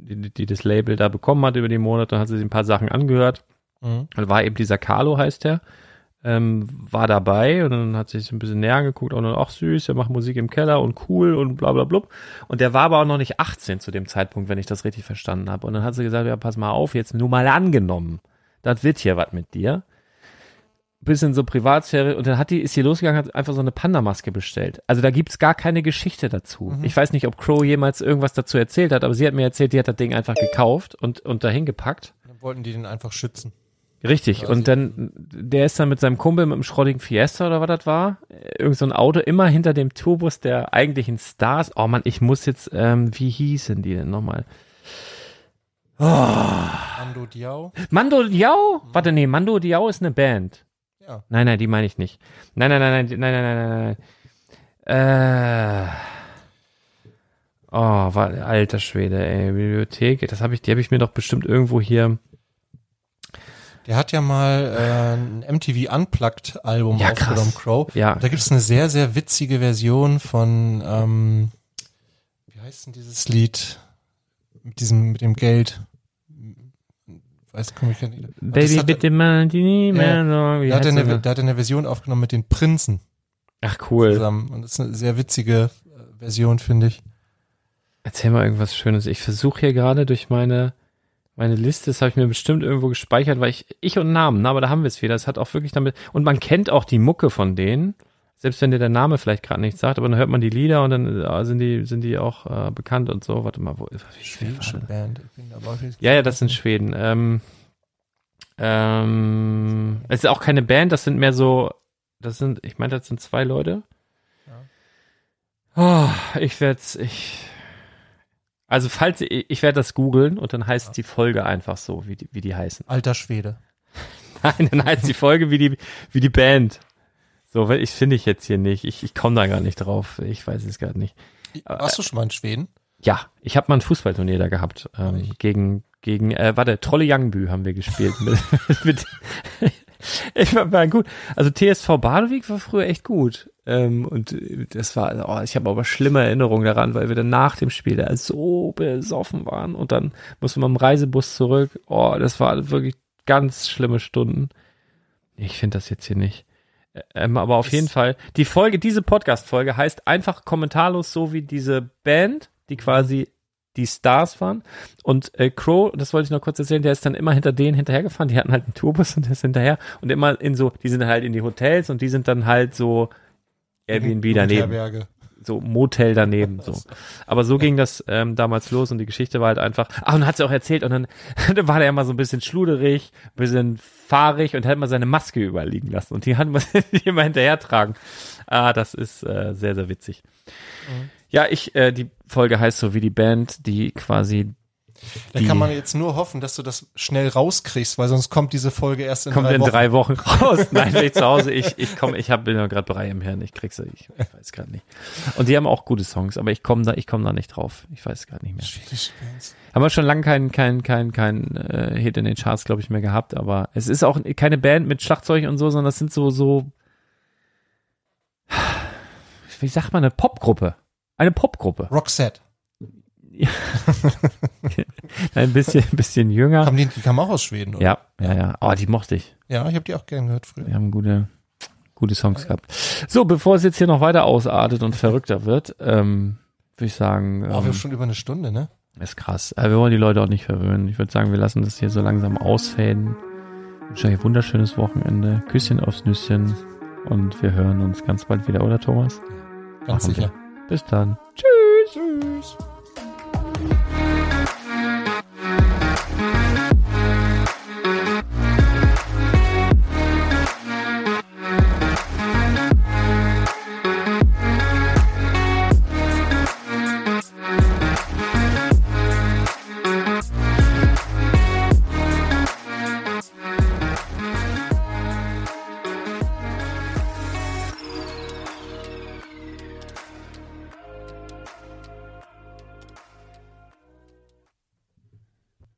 die, die das Label da bekommen hat über die Monate, hat sie sich ein paar Sachen angehört. Mhm. Dann war eben dieser Carlo, heißt der, ähm, war dabei und dann hat sich ein bisschen näher angeguckt und dann, ach süß, der macht Musik im Keller und cool und bla bla blub. Und der war aber auch noch nicht 18 zu dem Zeitpunkt, wenn ich das richtig verstanden habe. Und dann hat sie gesagt, ja, pass mal auf, jetzt nur mal angenommen. Das wird hier was mit dir. Bisschen so Privatsphäre und dann hat die, ist sie losgegangen, hat einfach so eine Panda-Maske bestellt. Also da gibt's gar keine Geschichte dazu. Ich weiß nicht, ob Crow jemals irgendwas dazu erzählt hat, aber sie hat mir erzählt, die hat das Ding einfach gekauft und, und dahin gepackt. Dann wollten die den einfach schützen. Richtig. Und dann, der ist dann mit seinem Kumpel mit dem schrottigen Fiesta oder was das war, irgend so ein Auto immer hinter dem Tourbus der eigentlichen Stars. Oh Mann, ich muss jetzt, ähm, wie hießen die denn nochmal? Ando Diao. Mando Diao? Warte, nee, Mando Diao ist eine Band. Ja. Nein, nein, die meine ich nicht. Nein, nein, nein, nein, nein, nein, nein, nein. Äh. Oh, war, alter Schwede, ey. Bibliothek, das habe ich, die habe ich mir doch bestimmt irgendwo hier. Der hat ja mal äh, ein MTV Unplugged Album ja, aufgenommen, Crow. Ja. Da gibt es eine sehr, sehr witzige Version von, ähm, wie heißt denn dieses Lied? Mit diesem, mit dem Geld. Weiß, komm ich nicht. Baby, hat- bitte mal die mehr so. Wie Da hat, er eine, da hat er eine Version aufgenommen mit den Prinzen Ach cool. zusammen. Und das ist eine sehr witzige äh, Version, finde ich. Erzähl mal irgendwas Schönes. Ich versuche hier gerade durch meine meine Liste, das habe ich mir bestimmt irgendwo gespeichert, weil ich ich und Namen, ne, aber da haben wir es wieder. Das hat auch wirklich damit und man kennt auch die Mucke von denen, selbst wenn dir der Name vielleicht gerade nichts sagt, aber dann hört man die Lieder und dann äh, sind die sind die auch äh, bekannt und so. Warte mal, wo ist Schwedische Band. Ja, ja, das sind Schweden. Ähm, ähm, es ist auch keine Band, das sind mehr so, das sind, ich meine, das sind zwei Leute. Oh, ich werde ich, also falls, ich, ich werde das googeln und dann heißt die Folge einfach so, wie die, wie die heißen. Alter Schwede. Nein, dann heißt die Folge wie die, wie die Band. So, weil ich finde ich jetzt hier nicht. Ich, ich komme da gar nicht drauf. Ich weiß es gerade nicht. Warst du schon mal in Schweden? Ja, ich habe mal ein Fußballturnier da gehabt. Ähm, gegen, gegen, äh, warte, Trolle Youngbü haben wir gespielt. mit, mit, ich war, war gut. Also TSV Badewig war früher echt gut. Ähm, und das war, oh, ich habe aber schlimme Erinnerungen daran, weil wir dann nach dem Spiel da so besoffen waren und dann mussten wir im Reisebus zurück. Oh, das war wirklich ganz schlimme Stunden. Ich finde das jetzt hier nicht. Ähm, aber auf jeden Fall, die Folge, diese Podcast-Folge heißt einfach kommentarlos so wie diese Band, die quasi die Stars waren. Und äh, Crow, das wollte ich noch kurz erzählen, der ist dann immer hinter denen hinterhergefahren. Die hatten halt einen Tourbus und der ist hinterher. Und immer in so, die sind halt in die Hotels und die sind dann halt so Airbnb daneben Herberge. So Motel daneben so. Aber so ging das ähm, damals los und die Geschichte war halt einfach. Ach, und hat sie auch erzählt und dann, dann war der immer so ein bisschen schluderig, ein bisschen fahrig und hat mal seine Maske überliegen lassen und die hat man immer hinterher tragen. Ah, das ist äh, sehr sehr witzig. Ja, ich äh, die Folge heißt so wie die Band, die quasi Da kann man jetzt nur hoffen, dass du das schnell rauskriegst, weil sonst kommt diese Folge erst in kommt drei in Wochen. drei Wochen raus. Nein, bin ich zu Hause. Ich ich komme, ich habe bin ja gerade Brei im Hirn. Ich krieg's, ich, ich weiß gerade nicht. Und die haben auch gute Songs, aber ich komme da, ich komme da nicht drauf. Ich weiß gerade nicht mehr. Bands. Haben wir schon lange keinen kein, kein, kein, äh, Hit in den Charts, glaube ich, mehr gehabt, aber es ist auch keine Band mit Schlagzeug und so, sondern das sind so, so, wie sagt man, eine Popgruppe. Eine Popgruppe. Roxette. Ein bisschen, ein bisschen jünger. Haben die, die kamen auch aus Schweden, oder? Ja, ja, ja. Oh, die mochte ich. Ja, ich habe die auch gern gehört früher. Wir haben gute, gute Songs gehabt. So, bevor es jetzt hier noch weiter ausartet und verrückter wird, ähm, würde ich sagen, Oh, wir ähm, haben schon über eine Stunde, ne? ist krass. Aber wir wollen die Leute auch nicht verwöhnen. Ich würde sagen, wir lassen das hier so langsam ausfaden. Ich wünsche euch ein wunderschönes Wochenende. Küsschen aufs Nüsschen. Und wir hören uns ganz bald wieder, oder Thomas? Ganz Machen wir. sicher. Bis dann. Tschüss.